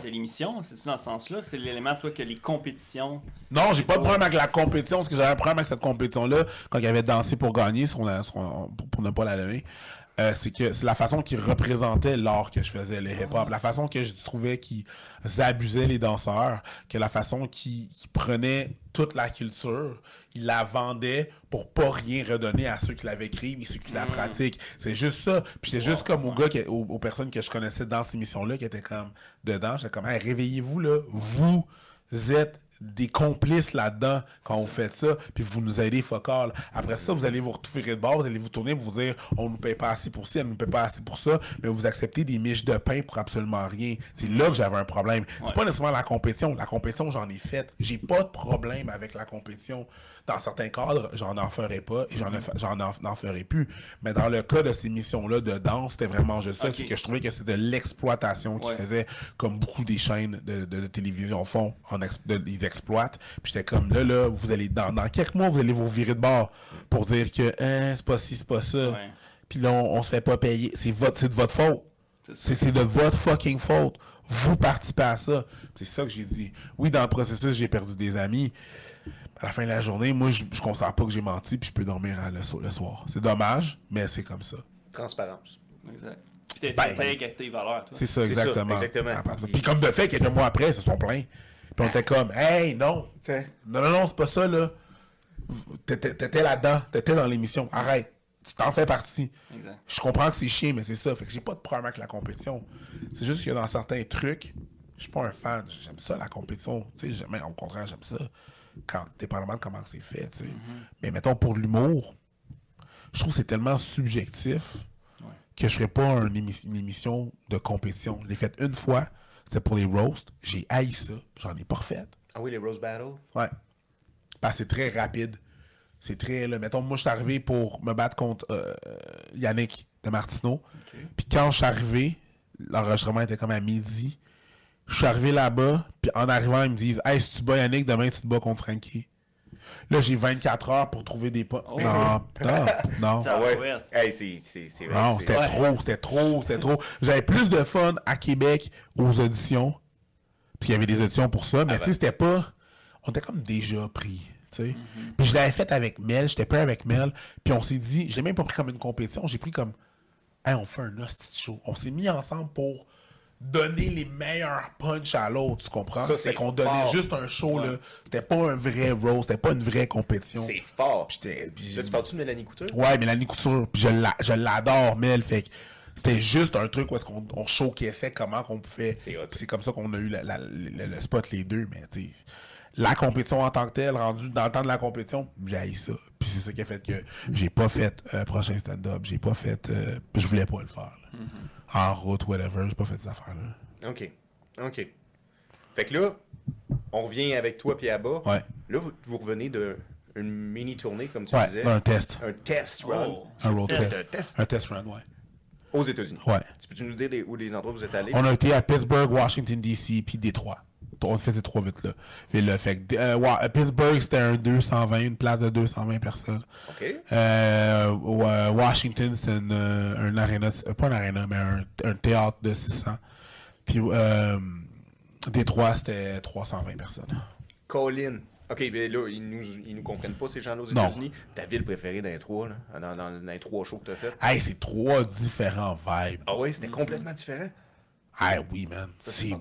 de l'émission, c'est-tu dans ce sens-là? C'est l'élément, toi, que les compétitions. Non, j'ai pas de problème avec la compétition, parce que j'avais un problème avec cette compétition-là, quand il avait dansé pour gagner, son, son- pour, pour ne pas la lever. Euh, c'est que c'est la façon qu'il représentait l'art que je faisais, le hip-hop, la façon que je trouvais qu'ils abusaient les danseurs, que la façon qu'ils qu'ils prenaient toute la culture, ils la vendaient pour pas rien redonner à ceux qui l'avaient écrit et ceux qui la pratiquent. C'est juste ça. Puis j'étais juste comme aux gars, qui- aux, aux personnes que je connaissais dans cette émission-là qui étaient comme dedans. J'étais comme, Hey, réveillez-vous là, vous êtes des complices là-dedans quand vous faites ça, puis vous nous aidez focal. Après ça, vous allez vous retrouver de bord, vous allez vous tourner pour vous dire on nous paye pas assez pour ci, elle nous paye pas assez pour ça, mais vous acceptez des miches de pain pour absolument rien. C'est là que j'avais un problème. C'est Ouais. pas nécessairement la compétition. La compétition, j'en ai fait. J'ai pas de problème avec la compétition. Dans certains cadres, j'en en ferai pas et j'en en, en ferai plus. Mais dans le cas de cette émission-là de danse, c'était vraiment juste ça. C'est que je trouvais que c'était de l'exploitation qu'ils Ouais. faisaient, comme beaucoup des chaînes de, de- de télévision font. En ex- de- ils exploitent. Puis j'étais comme là, là, vous allez dans, dans quelques mois, vous allez vous virer de bord pour dire que hein, c'est pas ci, c'est pas ça. Ouais. puis là, on, on se fait pas payer. C'est de votre faute. C'est de votre fucking faute. Vous participez à ça. C'est ça que j'ai dit. Oui, dans le processus, j'ai perdu des amis. À la fin de la journée, moi, je, je considère pas que j'ai menti puis je peux dormir à le, so- le soir. C'est dommage, mais c'est comme ça. Transparence. Exact. Puis t'es Ben, t'es avec tes valeurs, toi. C'est ça, C'est ça, exactement. exactement. Ah. Puis comme de fait, quelques mois après, ils se sont plaints. Puis on était comme, hey, non. T'sais. Non, non, non, c'est pas ça, là. T'étais t'étais là-dedans. T'étais dans l'émission. Arrête. Tu t'en fais partie. Exact. Je comprends que c'est chiant, mais c'est ça. Fait que j'ai pas de problème avec la compétition. C'est juste que dans certains trucs, je suis pas un fan. J'aime ça, la compétition. Tu sais, jamais, au contraire, j'aime ça. Quand, dépendamment de comment c'est fait, sais. Mais mettons, pour l'humour, je trouve que c'est tellement subjectif Ouais. que je ferais pas un émi- une émission de compétition. Je l'ai faite une fois. C'était pour les roasts. J'ai haï ça. J'en ai pas refait. Ah oui, les Rose Battle. Ouais. Parce que c'est très rapide. C'est très. Là, mettons, moi, je suis arrivé pour me battre contre euh, Yannick de Martineau. Puis quand je suis arrivé, l'enregistrement était comme à midi. Je suis arrivé là-bas, puis en arrivant, ils me disent Hey, si tu bats Yannick, demain tu te bats contre Frankie. Là, j'ai 24 heures pour trouver des pas. Oh. Non, non, non. Ah ouais. ouais. Hey, c'est. c'est- c'est vrai, Non, c'était Ouais. trop, c'était trop, c'était trop. J'avais plus de fun à Québec aux auditions. Puis il y avait des auditions pour ça, mais tu sais, c'était pas. On était comme déjà pris. tu sais. Puis je l'avais fait avec Mel, j'étais pas avec Mel. Puis on s'est dit, j'ai même pas pris comme une compétition, j'ai pris comme. Hey, on fait un hostie show. On s'est mis ensemble pour donner les meilleurs punch à l'autre, tu comprends? C'est qu'on donnait juste un show, là. C'était pas un vrai roast, c'était pas une vraie compétition. C'est fort. Puis puis Là, tu parles-tu de Mélanie Couture? Ouais, Mélanie Couture, puis je la- je l'adore, Mel, fait que c'était juste un truc où est-ce qu'on on showcassait comment qu'on pouvait. C'est comme ça qu'on a eu la- la- le, le spot les deux, mais tu la compétition en tant que telle, rendu dans le temps de la compétition, j'ai ça. Puis c'est ça qui a fait que j'ai pas fait euh, prochain stand-up, j'ai pas fait, euh, je voulais pas le faire. là. En route, whatever, j'ai pas fait ces affaires-là. OK. OK. Fait que là, on revient avec toi puis Abba. Ouais. Là, vous, vous revenez d'une mini-tournée, comme tu Ouais, disais. un test. Un test run. Oh. Un road Test. test. Un test. Un test run, ouais. Aux États-Unis. Ouais. Tu peux-tu nous dire des, où les endroits où vous êtes allés? On a été à Pittsburgh, Washington, D.C., puis Détroit. On fait ces trois villes là. Villes-là. Fait que, euh, Pittsburgh, c'était un 220, une place de 220 personnes. Euh, Wa- Washington, c'était une, euh, un aréna, euh, pas un aréna, mais un, un théâtre de 600. Puis euh, Détroit, c'était 320 personnes. Colin. OK, mais là, ils nous, ils nous comprennent pas, ces gens-là aux. États-Unis. Ta ville préférée dans les trois, là, dans, dans, dans les trois shows que tu as fait? Hey, c'est trois différents vibes. Ah oui, c'était complètement différent. Ah oui, man. Ça, C'est...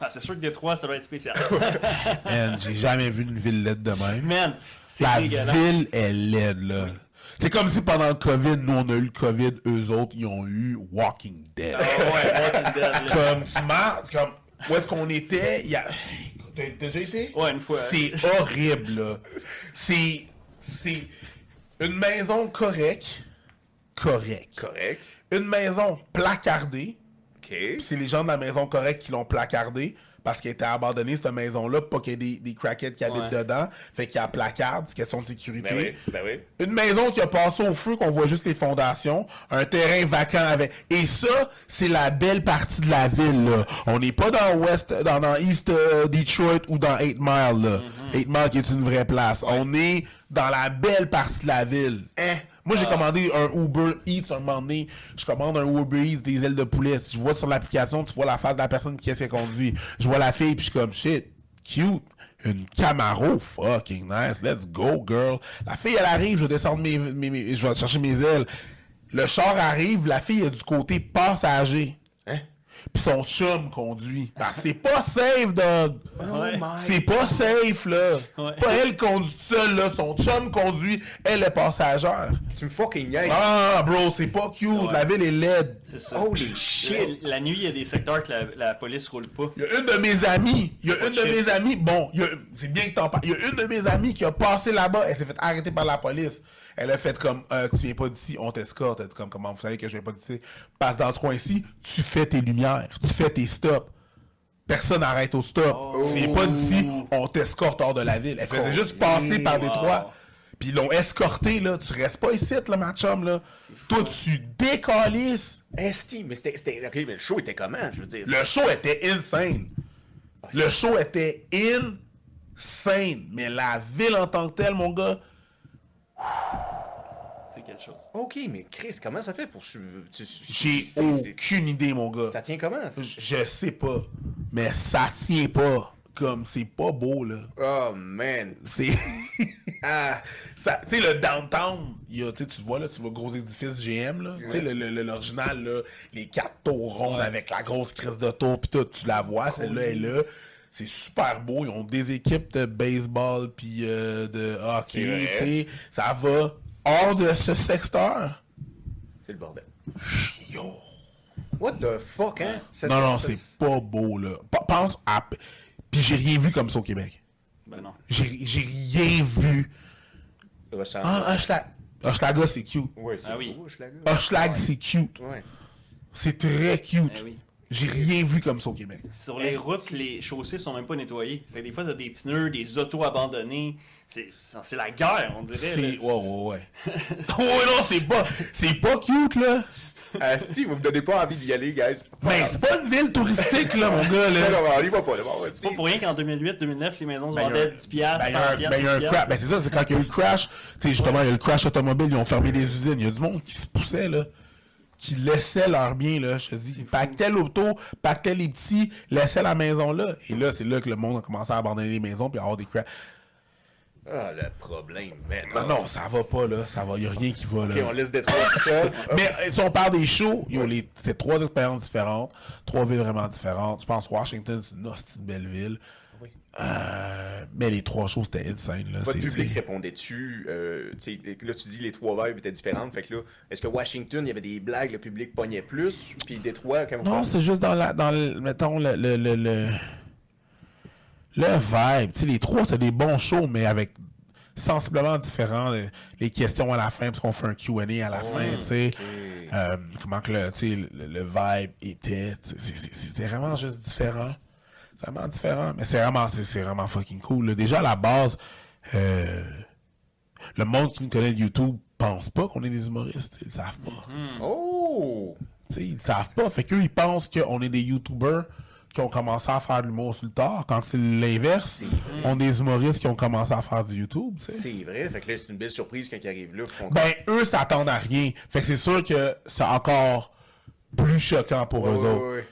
Ah, c'est sûr que Détroit, ça doit être spécial. Man, j'ai jamais vu une ville laide de même. Man, c'est La dégueulasse. ville est laide, là. C'est comme si pendant le COVID, nous, on a eu le COVID, eux autres, ils ont eu Walking Dead. Ah ouais, Walking Dead, là. comme, tu marres, c'est comme, où est-ce qu'on était? Il y a... T'as t'as déjà été? Ouais, une fois. C'est horrible, là. C'est... C'est une maison correcte. Correcte. Correct. Une maison placardée. Puis c'est les gens de la maison correcte qui l'ont placardée parce qu'elle était abandonnée, cette maison-là, pour pas qu'il y ait des, des crackheads qui habitent dedans. Fait qu'il y a placarde, c'est question de sécurité. Ben oui, ben oui. Une maison qui a passé au feu, qu'on voit juste les fondations. Un terrain vacant avec. Et ça, c'est la belle partie de la ville, là. On n'est pas dans West, dans, dans East euh, Detroit ou dans 8 Mile, là. 8 Mile qui est une vraie place. On est dans la belle partie de la ville. Hein? Moi, j'ai commandé un Uber Eats un moment donné. Je commande un Uber Eats des ailes de poulet. Si je vois sur l'application, tu vois la face de la personne qui a conduit. Je vois la fille, puis je suis comme, shit, cute. Une Camaro, fucking nice. Let's go, girl. La fille, elle arrive, je vais descendre mes, mes- mes- je vais chercher mes ailes. Le char arrive, la fille est du côté passager. Puis son chum conduit. Que c'est pas safe, dog. Ouais. C'est pas safe, là. Ouais. Pas elle conduit seule, là. Son chum conduit, elle est passagère. Tu me fucking niaises. Ah, bro, c'est pas cute. Ouais. La ville est laide. C'est ça. Holy shit. La, la nuit, il y a des secteurs que la, la police roule pas. Il y a une de mes amies, il y a une de mes amies, bon, il y a- c'est bien que t'en parles. Il y a une de mes amies qui a passé là-bas, elle s'est fait arrêter par la police. Elle a fait comme, euh, tu viens pas d'ici, on t'escorte. Elle dit comme, comment vous savez que je viens pas d'ici? Que dans ce coin-ci, tu fais tes lumières, tu fais tes stops. Personne n'arrête au stop. Tu viens pas d'ici, on t'escorte hors de la ville. Elle faisait juste passer par Détroit. Puis ils l'ont escorté, là. Tu restes pas ici, là, ma chum, là. Toi, tu décalisses. Esti, mais c'était. OK, mais le show était comment, je veux dire? Le show était insane. Le show était insane. Mais la ville en tant que telle, mon gars, C'est quelque chose. Ok, mais Chris, comment ça fait pour J'ai aucune idée, mon gars. Ça tient comment? ça? Je sais pas. Mais ça tient pas. Comme, c'est pas beau, là. Oh man. C'est. ah, ça, tu sais, le downtown, il y a, tu vois, là, tu vois gros édifice GM, là. Tu sais, le- le- le- l'original, là, les quatre tours rondes avec la grosse crise de tour, pis tout, tu la vois, celle-là est là. C'est super beau. Ils ont des équipes de baseball, puis euh, de hockey, C'est vrai. tu sais. Ça va hors de ce secteur. C'est le bordel. Yo. What the fuck, hein? Ça, Non, non, c'est pas beau, là. P- Pense à. Puis j'ai rien vu comme ça au Québec. Ben non. J'ai j'ai rien vu. ressemble- Ah, Hochelaga. Hochelaga, c'est cute. Ouais, c'est Ah oui. Hochelaga, c'est cute. Ouais. C'est très cute. Eh oui. J'ai rien vu comme ça au Québec. Sur les routes, les chaussées sont même pas nettoyées. Fait que des fois, t'as des pneus, des autos abandonnés. C'est la guerre, on dirait. Ouais, ouais, ouais. ouais, non, c'est pas. C'est pas cute, là. Asti, vous me donnez pas envie d'y aller, guys. Mais c'est pas une ville touristique, là, mon gars, Non, là. non, on y va pas, là. Bon, C'est pas pour rien qu'en 2008-2009, les maisons se Ben, vendaient un- 10 piastres, Ben, il y a 100 un- piastres, ben, il y a un 1000 crash. Ben, c'est ça, c'est quand il y a eu le crash. Tu sais, justement, il y a eu le crash automobile, ils ont fermé des usines. Il y a du monde qui se poussait, là. Qui laissait leurs biens, là. Je te dis, ils pactaient l'auto, pactaient les petits, laissaient la maison là. Et là, c'est là que le monde a commencé à abandonner les maisons puis à avoir des crashs. Ah, le problème, man. Non, non, ça va pas, là. Ça va, il y a rien qui va, là. Ok, on laisse Détroit tout seul. Mais euh, si on parle des shows, yo, les- c'est trois expériences différentes, trois villes vraiment différentes. Je pense Washington, c'est une hostie belle ville. Euh, mais les trois shows, c'était insane. Là. Votre public répondait-tu? euh, tu sais, là, tu dis les trois vibes étaient différentes. Fait que là, est-ce que Washington, il y avait des blagues, le public pognait plus? Puis Détroit, quand Non, c'est juste dans la, dans le, mettons, le, le, le, le, le vibe. Les trois, c'était des bons shows, mais avec sensiblement différents. Les, les questions à la fin, parce qu'on fait un Q&A à la fin, tu sais. Euh, comment que le, le, le vibe était. C'était vraiment juste différent. C'est vraiment différent. Mais c'est vraiment, c'est c'est vraiment fucking cool. là. Déjà, à la base, euh, le monde qui nous connaît de YouTube pense pas qu'on est des humoristes. Ils savent pas. Oh! Tu sais, ils savent pas. Fait qu'eux, ils pensent qu'on est des YouTubers qui ont commencé à faire de l'humour sur le tard. Quand c'est l'inverse, on est des humoristes qui ont commencé à faire du YouTube. C'est vrai. Fait que là, c'est une belle surprise quand ils arrivent là. Ben, eux s'attendent à rien. Fait que c'est sûr que c'est encore plus choquant pour eux Ouais, autres. ouais,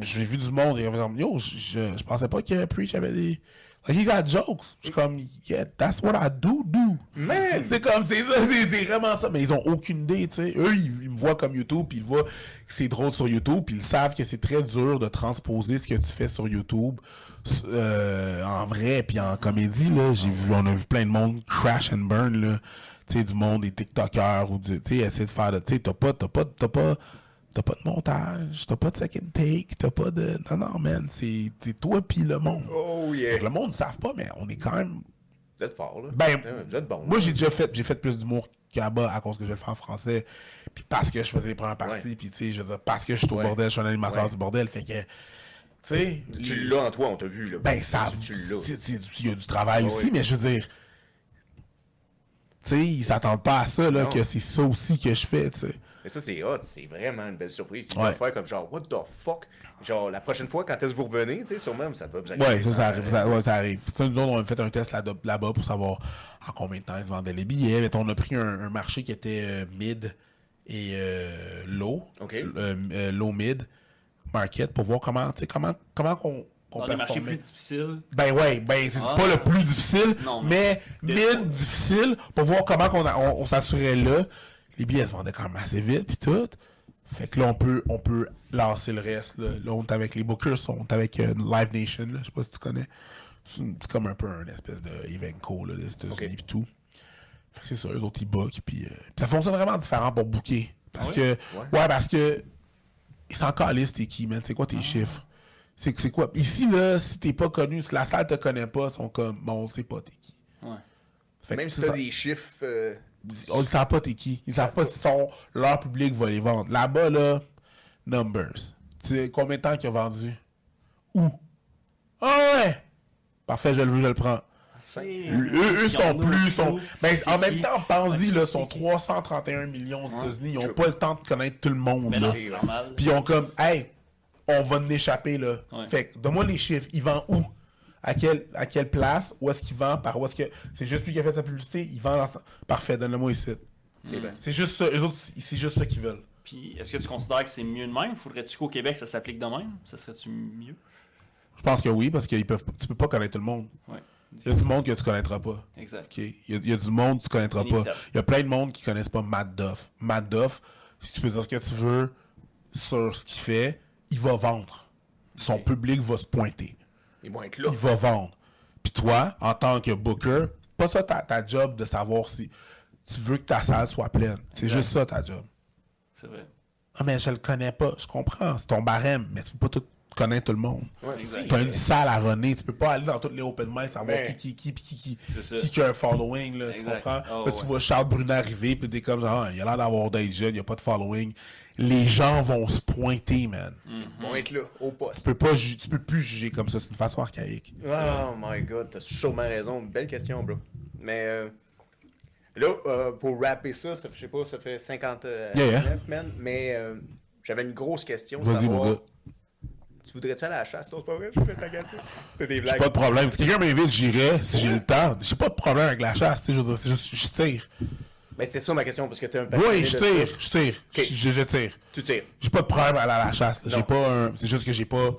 j'ai vu du monde, ils comme, yo, je, je, pensais pas que Preach avait des. Like, he got jokes. Je suis comme, yeah, that's what I do, do. Man! C'est comme, c'est ça, c'est vraiment ça. Mais ils ont aucune idée, tu sais. Eux, ils, ils me voient comme YouTube, puis ils voient que c'est drôle sur YouTube, puis ils savent que c'est très dur de transposer ce que tu fais sur YouTube euh, en vrai, puis en comédie, là. J'ai vu, on a vu plein de monde crash and burn, là. Tu sais, du monde, des TikTokers, ou du, tu sais, essayer de faire, tu sais, t'as pas, t'as pas, t'as pas, t'as pas de montage, t'as pas de second take, t'as pas de, non, non, man, c'est toi puis le monde. Oh yeah! le monde ne savent pas, mais on est quand même Vous êtes fort, là. ben, Vous êtes bon. moi, j'ai déjà fait, j'ai fait plus d'humour qu'à-bas à cause que je le fais en français. Puis parce que je faisais les premières parties. Ouais. Puis, tu sais, je veux dire, parce que je suis au Ouais. bordel, je suis un animateur Ouais. du bordel. Fait que, tu sais. Tu l'as en toi, on t'a vu, là. Ben, ça. Il y a du travail aussi, mais je veux dire. Tu sais, ils s'attendent pas à ça, là, Non. que c'est ça aussi que je fais, tu sais. Mais ça, c'est hot. C'est vraiment une belle surprise. Tu Ouais. vas faire comme genre, what the fuck? Genre, la prochaine fois, quand est-ce que vous revenez, tu sais, sûrement, ça doit vous Ouais, ça, ça arrive. Ça, ouais, ça arrive. Ça, nous autres, on a fait un test là- là-bas pour savoir en combien de temps ils se vendaient les billets. Mais on a pris un, un marché qui était euh, mid et euh, low. OK. Euh, euh, low mid market pour voir comment, tu sais, comment, comment qu'on, qu'on Dans les marchés plus difficiles. Ben ouais, ben c'est Ah. pas le plus difficile, Non, mais, mais- mid difficile pour voir comment on, on s'assurait là. Les billets se vendaient quand même assez vite puis tout. Fait que là on peut on peut lancer le reste là. Là, on est avec les bookers, on est avec euh, Live Nation je sais pas si tu connais. C'est une- comme un peu un espèce de Evenco là des États-Unis Ok. puis tout. Fait que c'est ça, eux autres ils bookent puis, euh, ça fonctionne vraiment différent pour booker parce que ouais? parce que ils sont encore listes t'es qui man, c'est quoi tes chiffres? C'est c'est quoi? Ici là si t'es pas connu si la salle te connaît pas ils sont comme bon on sait pas t'es qui Ouais. Fait que Même si c'est t'as ça. des chiffres. euh, on ne savent pas t'es qui. Ils savent pas si son, leur public va les vendre. Là-bas là numbers. Tu sais combien de temps qu'ils ont vendu? Où? Ah ouais! Parfait je le veux je le prends. Eux, eux sont plus sont mais en même temps pense-y là sont 331 millions aux États-Unis. Ils ont pas le temps de connaître tout le monde Mais là. Puis ils ont comme, hey, on va en échapper là. Ouais. Fait que, donne-moi les chiffres. Il vend où? À quelle, à quelle place Où est-ce qu'il vend Par où est-ce que. C'est juste lui qui a fait sa publicité. Il vend dans. Parfait, donne-le-moi ici. C'est juste ça. Eux autres, c'est juste ça qu'ils veulent. Puis, est-ce que tu considères que c'est mieux de même? Faudrait-tu qu'au Québec ça s'applique de même? Ça serait-tu mieux? Je pense que oui, parce que ils peuvent, tu peux pas connaître tout le monde. Ouais. Il y a du monde que tu connaîtras pas. Exact. Il y a, il y a du monde que tu connaîtras pas. Il y a plein de monde qui connaissent pas Matt Duff. Matt Duff, si tu peux dire ce que tu veux sur ce qu'il fait, il va vendre. Son public va se pointer. Ils vont être là. Il va vendre. Puis toi, en tant que booker, c'est pas ça ta, ta job de savoir si tu veux que ta salle soit pleine. C'est juste ça ta job. C'est vrai. Ah, mais je le connais pas. Je comprends. C'est ton barème, mais tu peux pas tout connaître tout le monde. Ouais, si. T'as une salle à runner, tu peux pas aller dans toutes les open mics savoir Mais- qui, qui, qui, qui, qui, qui, qui a un following, là, tu comprends? Oh, là, tu ouais. vois Charles Brunet arriver, puis t'es comme genre, Ah, il a l'air d'avoir d'être jeune, il a pas de following. Les gens vont se pointer, man. Mm. Ils vont être là, au poste. Tu peux pas ju- tu peux plus juger comme ça, c'est une façon archaïque. Oh my god, t'as sûrement raison. Belle question, bro. Mais euh, là, euh, pour rapper ça, ça fait, je sais pas, ça fait 59, Yeah, yeah. man. Mais euh, j'avais une grosse question. Vas-y, savoir, mon gars. Tu voudrais-tu aller à la chasse? C'est pas vrai, je vais t'agacer. C'est des J'ai blagues. pas de problème. Si quelqu'un m'invite, j'irai si j'ai le temps. J'ai pas de problème avec la chasse, je veux dire, c'est juste, je tire. Mais c'était ça ma question, parce que t'es un passionné Oui, je tire, je tire. Je, je tire. Tu tires. J'ai pas de problème à aller à la chasse. J'ai pas un. C'est juste que j'ai pas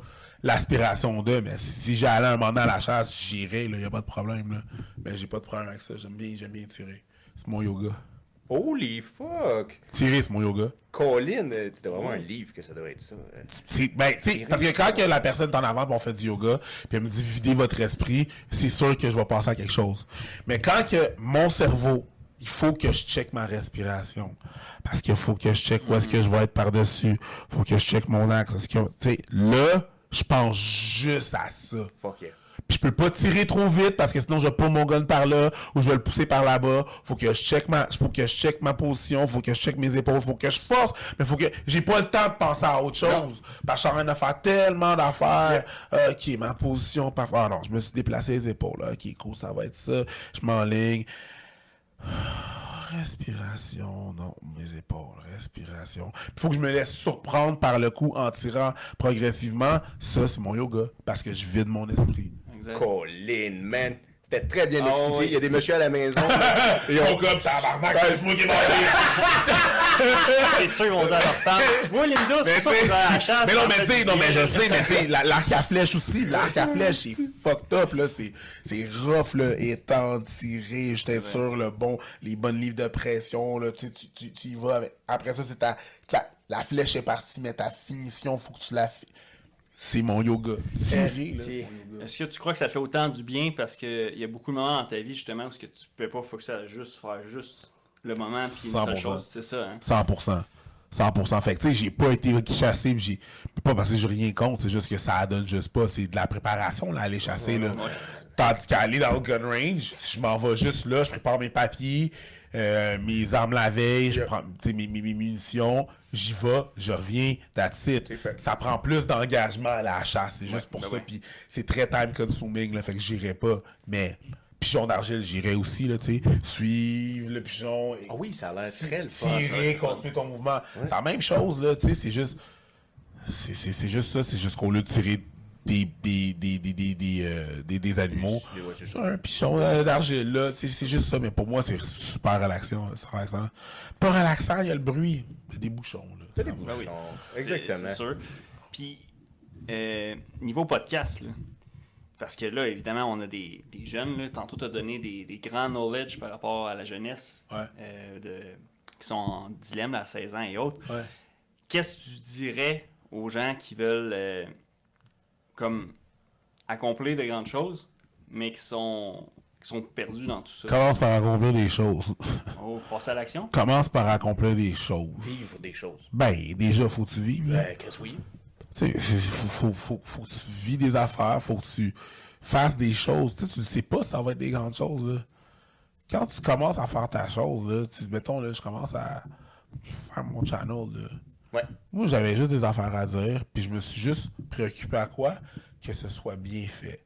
l'aspiration de, mais si j'allais un moment à la chasse, j'irais, là, y a pas de problème, là. Mais j'ai pas de problème avec ça. J'aime bien, j'aime bien tirer. C'est mon yoga. Holy fuck! Tirer, c'est mon yoga. Colin, euh, c'était vraiment un livre que ça devrait être ça. euh. Ben, tu parce que quand que la personne est en avant, on fait du yoga, puis elle me dit videz votre esprit, c'est sûr que je vais passer à quelque chose. Mais quand que mon cerveau, il faut que je check ma respiration, parce qu'il faut que je check où est-ce que je vais être par-dessus, faut que je check mon axe, est-ce que, tu sais, là, je pense juste à ça. Fuck yeah. Puis je peux pas tirer trop vite parce que sinon je vais pas mon gun par là ou je vais le pousser par là-bas. Faut que je check ma faut que je check ma position, faut que je check mes épaules, faut que je force, mais faut que j'ai pas le temps de penser à autre chose parce que je suis en train de faire tellement d'affaires. Euh, OK, ma position par Ah non, je me suis déplacé les épaules. là. OK, cool, ça va être ça. Je m'enligne. Respiration, non, mes épaules, respiration. Il faut que je me laisse surprendre par le coup en tirant progressivement. Ça, c'est mon yoga, parce que je vide mon esprit. Exact. Colin, man. C'était très bien Ah, expliqué. oui. Il y a des messieurs à la maison. Ils sont comme tabarnak, c'est moi qui ai C'est sûr qu'ils vont dire à leur femme Tu vois, Linda, c'est pour ça qu'on va à la chasse. Mais non, mais en tu non, mais je sais, mais tu sais, la- l'arc à flèche aussi, l'arc à flèche, c'est fucked up, là, c'est, rough, là, étant tiré, j'étais sur le bon, les bonnes livres de pression, là, tu tu, tu, tu y vas avec, après ça, c'est ta, la flèche est partie, mais ta finition, faut que tu la c'est mon yoga. Tirer, là, Est-ce que tu crois que ça fait autant du bien parce qu'il y a beaucoup de moments dans ta vie justement où ce que tu peux pas focuser à juste faire juste le moment puis une seule 100%. chose. C'est ça, hein? 100%. 100%. Fait que, tu sais, j'ai pas été chassé, j'ai. Pas parce que j'ai rien contre, c'est juste que ça donne juste pas. C'est de la préparation, là, aller chasser, là. Tandis qu'à aller dans le gun range, je m'en vais juste là, je prépare mes papiers, euh, mes armes la veille, je prends mes, mes, mes munitions, j'y vais, je reviens, that's it. Ça prend plus d'engagement à la chasse, c'est juste pour ben ça. ouais. Puis c'est très time consuming, là, fait que j'irai pas. Mais pigeon d'argile, j'irai aussi, là, tu sais. Suivre le pigeon. et- Ah oui, ça a l'air très le fun. tirer, continuer ton mouvement. C'est la même chose, là, tu sais, c'est juste. C'est juste ça, c'est juste qu'au lieu de tirer des, des, des, des, des, des, euh, des- des animaux, ouais, un pichon d'argile, là, c'est c'est juste ça, mais pour moi, c'est super relaxant, c'est relaxant. Pas relaxant, il y a le bruit, il y a des bouchons, là. T'as des Ben oui. bouchons. C'est- Exactement. C'est sûr. Puis, euh, niveau podcast, là, parce que là, évidemment, on a des, des jeunes. Là, tantôt, tu as donné des, des grands knowledge par rapport à la jeunesse Ouais. euh, de, qui sont en dilemme à 16 ans et autres. Ouais. Qu'est-ce que tu dirais aux gens qui veulent euh, comme accomplir de grandes choses, mais qui sont, qui sont perdus dans tout ça? Commence par accomplir des choses. Oh, passer à l'action? Commence par accomplir des choses. Vivre des choses. Ben, déjà, faut que tu vives. Ben, qu'est-ce que oui? Tu sais, faut, faut, faut, faut que tu vis des affaires, faut que tu fasses des choses. Tu sais, tu ne sais pas si ça va être des grandes choses, là. Quand tu commences à faire ta chose, là, tu sais, mettons, là, je commence à faire mon channel, là. Moi, j'avais juste des affaires à dire, puis je me suis juste préoccupé à quoi? Que ce soit bien fait.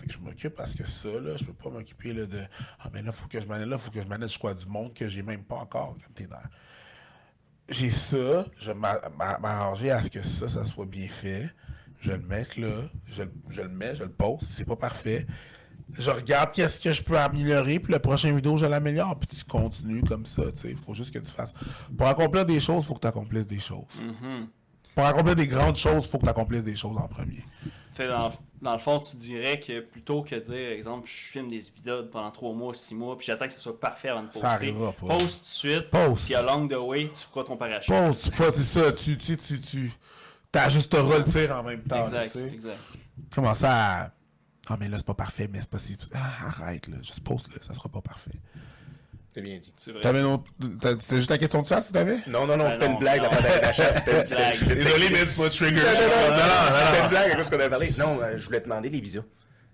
Fait que je m'occupe parce que ça, là, je peux pas m'occuper de Ah ben là, faut que je manage là, faut que je manage quoi du monde que j'ai même pas encore quand t'es dans. J'ai ça, je vais m'a- m'a- m'arranger à ce que ça, ça soit bien fait. Je vais le mettre là, je, je le mets, je le pose, c'est pas parfait. Je regarde qu'est-ce que je peux améliorer, puis la prochaine vidéo, je l'améliore, puis tu continues comme ça, tu sais. Il faut juste que tu fasses. Pour accomplir des choses, il faut que tu accomplisses des choses. Mhm. Pour accomplir des grandes choses, il faut que tu accomplisses des choses en premier. Fait dans, dans le fond, tu dirais que plutôt que de dire, exemple, je filme des épisodes pendant 3 mois, 6 mois, puis j'attends que ce soit parfait avant de poster. arrivera pas. Poste tout de suite. Poste. Puis along the way, tu feras ton parachute. Pause, tu fais, c'est ça, tu, tu, tu, tu t'ajusteras le tir en même temps. là, Exact, sais. exact. Comment ça à... Ah, mais là, c'est pas parfait, mais c'est pas si. Ah, arrête, là, juste pose, là, ça sera pas parfait. C'est bien dit. C'est vrai. T'as- C'est juste la question de chasse que t'avais? Non, non, non, Ah c'était une blague, la pandémie de la chasse. C'était C'était une c'était- blague. Désolé, mais tu m'as trigger. Non, non, non, non, non. C'était une blague à cause qu'on avait parlé. Non, euh, je voulais te demander les visas.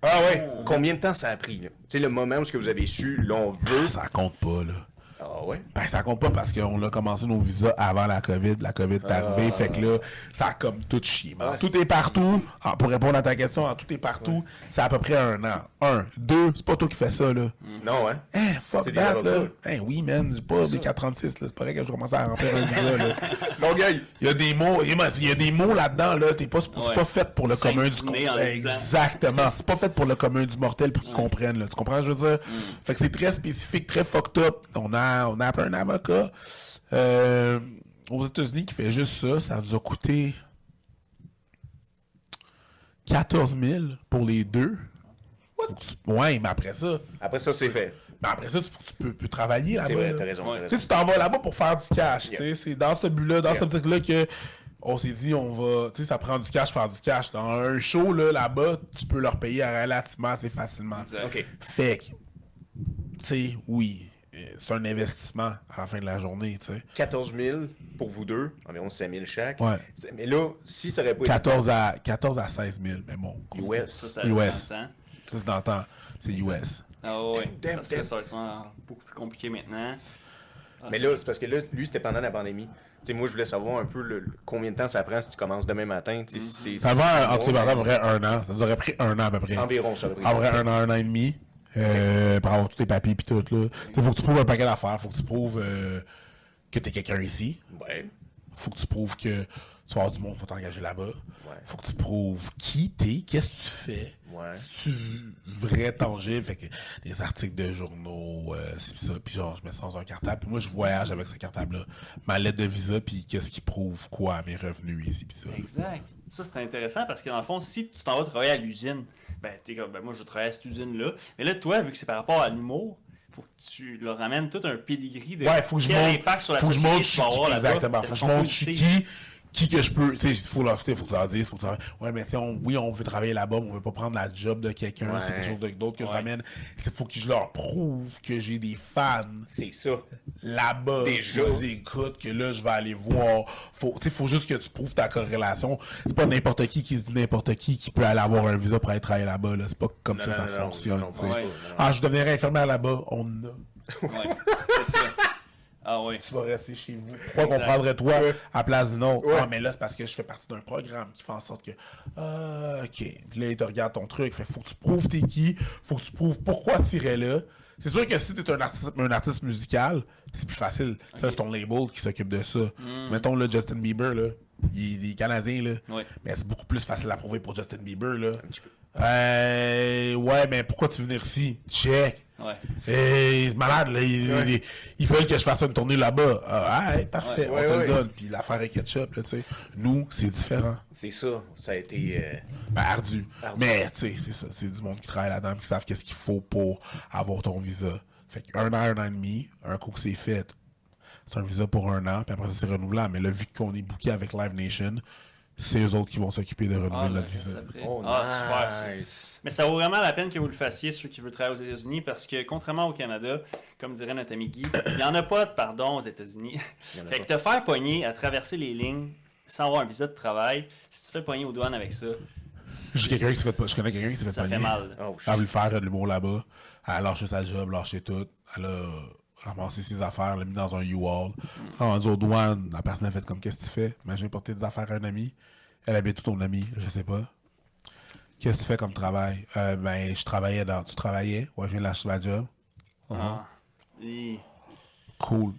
Ah ouais? Combien de temps ça a pris, là? Tu sais, le moment où ce que vous avez su, là, on veut. Ça compte pas, là. Ah ouais? Ben, ça compte pas parce qu'on a commencé nos visas avant la COVID. La COVID est arrivée, fait que là, ça a comme tout chié. Ah, tout est partout. Ah, pour répondre à ta question, ah, tout est partout. C'est à peu près un an. Un. Deux, c'est pas toi qui fais ça, là. Non, hein? Hein, fuck that, là. Hein, oui, man, j'ai pas des ça. 436, là. C'est pas vrai que je commence à remplir un visa, là. Longueuil! Il y a des mots, il y a- il y a des mots là-dedans, là. T'es pas, c'est Ouais. pas fait pour le Cinq commun du. Exactement. C'est pas fait pour le commun du mortel pour qu'ils comprennent, là. Tu comprends, ce que je veux dire? Mm. Fait que c'est très spécifique, très fucked up. On a, on a appelé un avocat, euh, aux États-Unis qui fait juste ça. Ça nous a coûté 14 000 pour les deux. Tu- Ouais, mais après ça, Après ça, c'est fait. mais après ça, tu, tu peux, travailler là-bas. C'est vrai, t'as raison. Tu sais, raison. tu t'en vas là-bas pour faire du cash. C'est dans ce but-là, dans Yeah. cette optique-là que on s'est dit, on va. Tu sais, ça prend du cash, faire du cash. Dans un show, là, là-bas, tu peux leur payer relativement assez facilement. Exact. OK. Fait que, tu sais, oui, c'est un investissement à la fin de la journée, tu sais. 14 000 pour vous deux, environ 5 000 chaque. Ouais. C'est- Mais là, si ça aurait pas été 14 à, 14 à 16 000, mais bon. US. Ça, c'était US. Ça, c'est dans le temps. C'est US. Ah ouais. Damn, parce damn. que ça va être beaucoup plus compliqué maintenant. Ah, Mais c'est- là, c'est parce que là, lui, c'était pendant la pandémie. Tu sais, moi, je voulais savoir un peu le, le- combien de temps ça prend si tu commences demain matin. Tu sais, si c'est- Ça va c'est entre à peu près un an. Ça nous aurait pris un an à peu près. Environ, ça. En vrai, être. un an, un an et demi. Euh, pour avoir tous les papiers puis tout, là. Il faut que tu prouves un paquet d'affaires. Faut que tu prouves euh, que t'es quelqu'un ici. Ouais. Faut que tu prouves que tu vas avoir du monde, faut t'engager là-bas. Ouais. Faut que tu prouves qui t'es, qu'est-ce que tu fais. Ouais. Si tu vrai tangible, fait que des articles de journaux, euh, c'est ça, puis genre je mets ça dans un cartable, puis moi je voyage avec ce cartable-là, ma lettre de visa, puis qu'est-ce qui prouve quoi, mes revenus ici, puis ça. Exact. Ça, c'est intéressant parce que dans le fond, si tu t'en vas travailler à l'usine, ben, t'es comme, ben, moi, je travaille à cette usine-là. Mais là, toi, vu que c'est par rapport à l'humour, faut que tu leur ramènes tout un pedigree de Ouais, faut que je quel impact sur la faut que je société montre tu vas avoir là-bas. Exactement. Faut que je suis positive. qui. Qui que je peux. Tu sais, faut leur faut leur dises, faut que leur Ouais, mais tu sais, on- oui, on veut travailler là-bas, mais on veut pas prendre la job de quelqu'un. Ouais. C'est quelque chose d'autre que je ramène. Il faut que je leur prouve que j'ai des fans C'est ça. là-bas. Déjà. écoute, que là, je vais aller voir. Faut, tu sais, faut juste que tu prouves ta corrélation. C'est pas n'importe qui qui se dit n'importe qui qui peut aller avoir un visa pour aller travailler là-bas. Là. C'est pas comme Non, ça non, ça non, fonctionne. Ouais. Ah, je deviendrai infirmière là-bas. On en a. Ouais, c'est ça. Ah ouais. tu vas rester chez vous. Pourquoi qu'on prendrait toi à place d'une autre? Ouais. Ah, mais là, c'est parce que je fais partie d'un programme qui fait en sorte que. Ah, ok. Puis là, il te regarde ton truc. Fait faut que tu prouves t'es qui. Faut que tu prouves pourquoi tu irais là. C'est sûr que si t'es un artiste, un artiste musical, c'est plus facile. Ça, c'est ton label qui s'occupe de ça. Tu Mettons, là, Justin Bieber, là. Il est, il est canadien, là. Ouais. Mais c'est beaucoup plus facile à prouver pour Justin Bieber, là. Euh, ouais, mais pourquoi tu veux venir ici? Check. Ouais. Et c'est malade, là. Ouais. ils- ils veulent que je fasse une tournée là-bas. Ah, ouais, parfait, Ouais, on te ouais, le donne. Puis l'affaire est ketchup, là, tu sais. Nous, c'est différent. C'est ça. Ça a été. euh, Ben, ardu. Ardu. Mais, tu sais, c'est ça. C'est du monde qui travaille là-dedans, qui savent qu'est-ce qu'il faut pour avoir ton visa. Fait qu'un an, un an et demi, un coup que c'est fait, c'est un visa pour un an, puis après ça, c'est renouvelable. Mais là, vu qu'on est booké avec Live Nation, c'est eux autres qui vont s'occuper de renouveler Ah, le notre reste visa. après. Oh, ah, super. Mais ça vaut vraiment la peine que vous le fassiez, ceux qui veulent travailler aux États-Unis, parce que contrairement au Canada, comme dirait notre ami Guy, il n'y en a pas de pardon aux États-Unis. Fait que te faire pogner à traverser les lignes sans avoir un visa de travail, si tu te fais pogner aux douanes avec ça, J'ai quelqu'un qui s'est fait pas. Je connais quelqu'un qui s'est fait ça fait pogner. mal. Oh, Elle a voulu faire de l'humour là-bas. Elle a lâché sa job, lâché tout. Elle a ramassé ses affaires, l'a mis dans un U-Haul. Rendu aux douanes, la personne a fait comme Qu'est-ce que tu fais? Mais j'ai porté des affaires à un ami. Elle habite tout ton ami, je sais pas. Qu'est-ce que tu fais comme travail? Euh, Ben, je travaillais dans. Tu travaillais? Ouais, je viens de lâcher ma job. Ah. Et- Cool.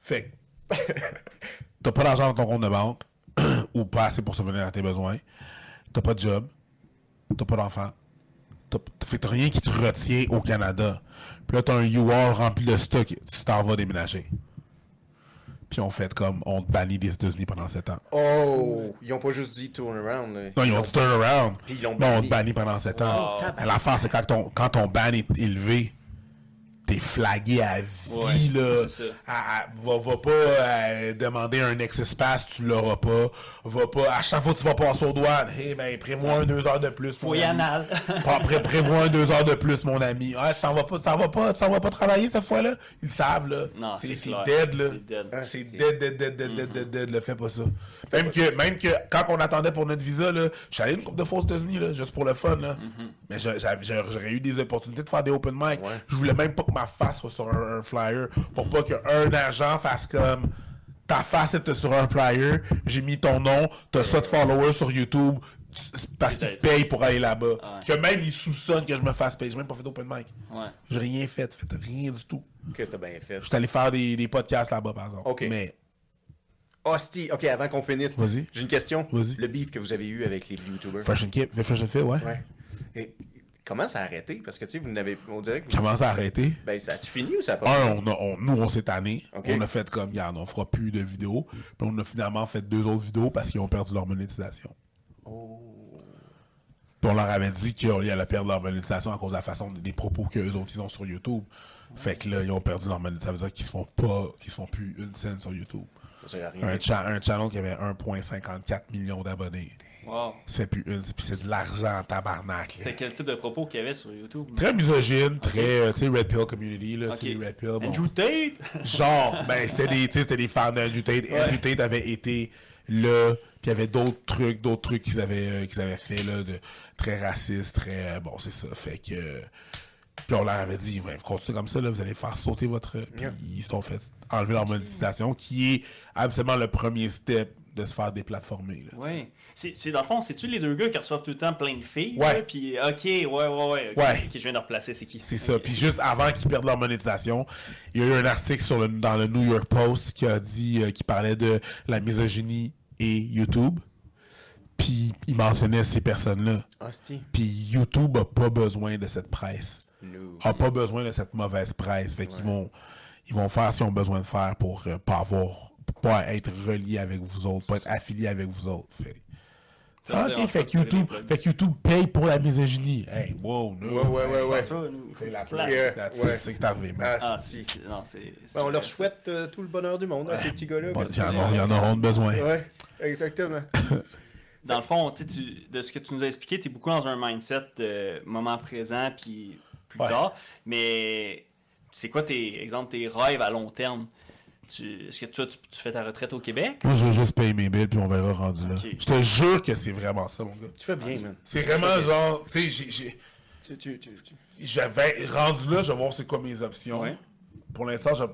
Fait que. T'as pas d'argent dans ton compte de banque, ou pas assez pour subvenir à tes besoins. T'as pas de job. T'as pas d'enfant. T'as rien qui te retient au Canada. Puis là, t'as un UR rempli de stock, tu t'en vas déménager. Puis on fait comme, on te bannit des États-Unis pendant 7 ans. Oh, ils ont pas juste dit turn around. là. Non, ils ont dit turn around. Puis ils l'ont Non, on banni. te bannit pendant 7 ans. Mais L'affaire, c'est quand ton, quand ton ban est élevé, t'es flagué à vie, Ouais, là. c'est ça. À- à- va, va pas euh, demander un ex-espace, tu l'auras pas. Va pas, à chaque fois que tu vas passer aux douanes, hey, ben, prévois un deux heures de plus. mon ami. anal. Pré- prévois un deux heures de plus, mon ami. Ah, tu t'en vas pas, t'en vas pas, t'en vas pas travailler cette fois-là? Ils le savent, là. Non, c'est dead, là. C'est dead. C'est dead, dead, dead, dead, dead, dead, dead, là. Fais pas ça. Même que, même que, quand on attendait pour notre visa, là, je suis allé une couple de fois aux États-Unis, là, juste pour le fun, là. Mais j'aurais eu des opportunités de faire des open mic. Ouais. Je voulais même pas que ma face soit sur un, un flyer. Pour pas qu'un agent fasse comme ta face était sur un flyer, j'ai mis ton nom, t'as ça de followers sur YouTube. Parce qu'ils payent pour aller là-bas. Ouais. Que même ils soupçonnent que je me fasse payer. J'ai même pas fait d'open mic. Ouais. J'ai rien fait, fait rien du tout. Qu'est-ce que t'as bien fait? Je suis allé faire des, des podcasts là-bas, par exemple. Mais Hostie, ok, avant qu'on finisse, j'ai une question. Le beef que vous avez eu avec les YouTubers. And Kip, and Fit, ouais. Ouais. Et comment ça a arrêté? Parce que tu sais, vous n'avez. On dirait que. J'ai commencé à arrêter. Ben, ça a-tu fini ou ça a pas Un, on a- on- nous, on s'est tanné. On a fait comme, regarde, on fera plus de vidéos. Puis on a finalement fait deux autres vidéos parce qu'ils ont perdu leur monétisation. Oh. Puis on leur avait dit qu'ils allaient perdre leur monétisation à cause de la façon des propos qu'eux autres ils ont sur YouTube. Fait que là, ils ont perdu leur monétisation. Ça veut dire qu'ils se font pas, qu'ils se font plus une scène sur YouTube. Ça rien. Un, cha- un channel qui avait 1,54 millions d'abonnés. Wow. Ça fait plus une, puis c'est de l'argent en tabarnak. C'était quel type de propos qu'il y avait sur YouTube? Très misogyne, très, euh, tu sais, Red Pill Community, là, Ok. tu sais, Red Pill. bon. Andrew Tate? Genre, ben, c'était des, tu sais, c'était des fans d'Andrew Tate. Andrew Tate avait été là, puis il y avait d'autres trucs, d'autres trucs qu'ils avaient, euh, qu'ils avaient fait, là, de très racistes, très, euh, bon, c'est ça, fait que, euh, puis on leur avait dit, ouais, vous continuez comme ça, là, vous allez faire sauter votre, puis ils se sont fait enlever leur monétisation, qui est absolument le premier step de se faire déplatformer, là. Oui. C'est, c'est dans le fond, c'est-tu les deux gars qui reçoivent tout le temps plein de filles? Ouais. là, Puis, ok, ouais, ouais, ouais. ok, je viens de replacer, c'est qui? C'est ça. Puis juste avant qu'ils perdent leur monétisation, il y a eu un article sur le, dans le New York Post qui a dit, euh, qui parlait de la misogynie et YouTube. Puis il mentionnait ces personnes-là. Hostie. Puis YouTube a pas besoin de cette presse. A pas besoin de cette mauvaise presse. Fait qu'ils vont, ils vont faire ce qu'ils ont besoin de faire pour euh, pas avoir, pour pas être reliés avec vous autres, pas être affiliés avec vous autres. Fait. Ça Ah, ok, fait que, YouTube, fait que YouTube paye pour la misogynie. Hey, wow, no. Ouais, ouais, ouais, ouais. C'est la. That's Ouais. c'est qui est arrivé, man. Ah, c'est, c'est- non, c'est, Ben, on leur souhaite euh, tout le bonheur du monde à ces petits gars-là. Bon, Qu'est-ce il y en que- auront besoin. Ouais, exactement. Dans le fond, tu- de ce que tu nous as expliqué, tu es beaucoup dans un mindset de moment présent puis plus Ouais. tard. Mais c'est quoi tes exemple tes rêves à long terme? Tu, est-ce que toi, tu, tu fais ta retraite au Québec? Moi, je vais juste payer mes billes, puis on verra rendu là. Je te jure que c'est vraiment ça, mon gars. Tu fais bien, man. C'est vraiment genre, tu sais, j'ai- j'ai- Tu, tu, tu, rendu là, je vais voir c'est quoi mes options. Ouais. Pour l'instant, je vais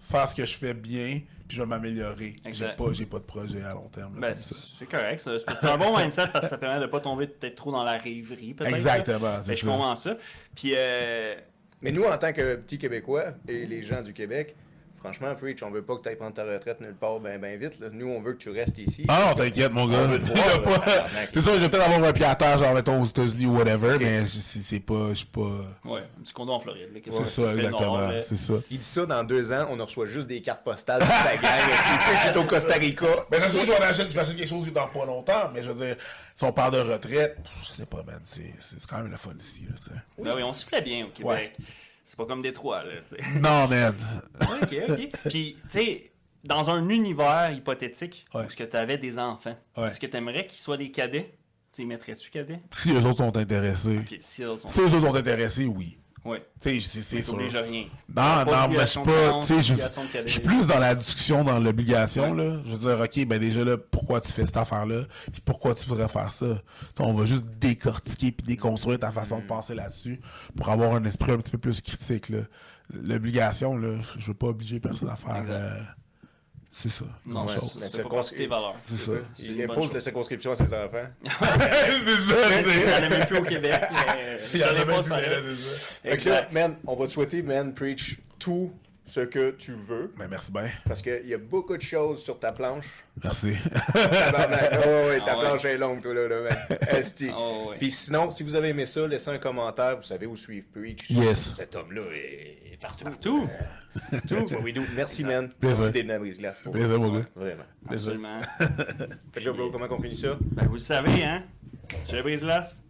faire ce que je fais bien, puis je vais m'améliorer. J'ai pas, j'ai pas de projet à long terme. là, Ben, c'est correct. ça. C'est un bon mindset parce que ça permet de pas tomber peut-être trop dans la rêverie. Exactement, que je comprends ça. Puis, euh, Mais nous, en tant que petits Québécois et les gens du Québec, franchement, Preach, on veut pas que tu ailles prendre ta retraite nulle part ben, ben vite. là. Nous, on veut que tu restes ici. Ah non, t'inquiète, mon gars. C'est sûr, je vais peut-être avoir un pied à terre, genre, mettons, aux États-Unis ou whatever, mais c'est pas, je suis pas. ouais, un petit condo en Floride. là, qu'est-ce C'est ça, exactement. C'est ça. Il dit ça dans deux ans, on reçoit juste des cartes postales de la gang. Est au Costa Rica. Mais ça se trouve, je vais en acheter, je vais acheter quelque chose dans pas longtemps, mais je veux dire, si on parle de retraite, je sais pas, man, c'est c'est quand même le fun ici, là, sais. Ben oui, on s'y plaît bien au Québec. Ouais. C'est pas comme Détroit, là, tu sais. Non, man. ok, ok. Puis, tu sais, dans un univers hypothétique Ouais. où est-ce que tu avais des enfants, Ouais. est-ce que tu aimerais qu'ils soient des cadets? Tu les mettrais-tu cadets? Si eux autres sont intéressés. Si les autres sont... Si eux autres sont intéressés, oui. Ouais. Tu sais, c'est- sûr. rien. Non, non, mais je suis pas. Tu sais, je suis plus dans la discussion, dans l'obligation, Ouais. là. Je veux dire, OK, ben déjà là, pourquoi tu fais cette affaire-là? Puis pourquoi tu voudrais faire ça? On va juste décortiquer puis déconstruire ta façon Mm. de penser là-dessus pour avoir un esprit un petit peu plus critique, là. L'obligation, là, je veux pas obliger personne à faire. Euh, c'est ça. Non, c'est. Mais pas tes valeurs. C'est ça. Il impose la circonscription à ses enfants. c'est ça, Il y c'est- en a même plus au Québec, mais Il y en ça a même plus. Fait que là, man, on va te souhaiter, man, Preach, tout ce que tu veux. Ben, merci bien. Parce qu'il y a beaucoup de choses sur ta planche. Merci. Tabarnak. oh, ouais, ta Ah ouais. planche est longue, toi, là, là, man. Esti. Ah ouais. Puis sinon, si vous avez aimé ça, laissez un commentaire. Vous savez où suivre Preach. Yes. Cet homme-là est, est partout. Partout. Tout. what we do. Merci, man. Plaisir. Merci d'être dans la brise-glace. pour- Plaisir, mon gars. Vraiment. Absolument. Fait que là, bro, comment on finit ça? Ben, vous le savez, hein? Tu le brise-glace?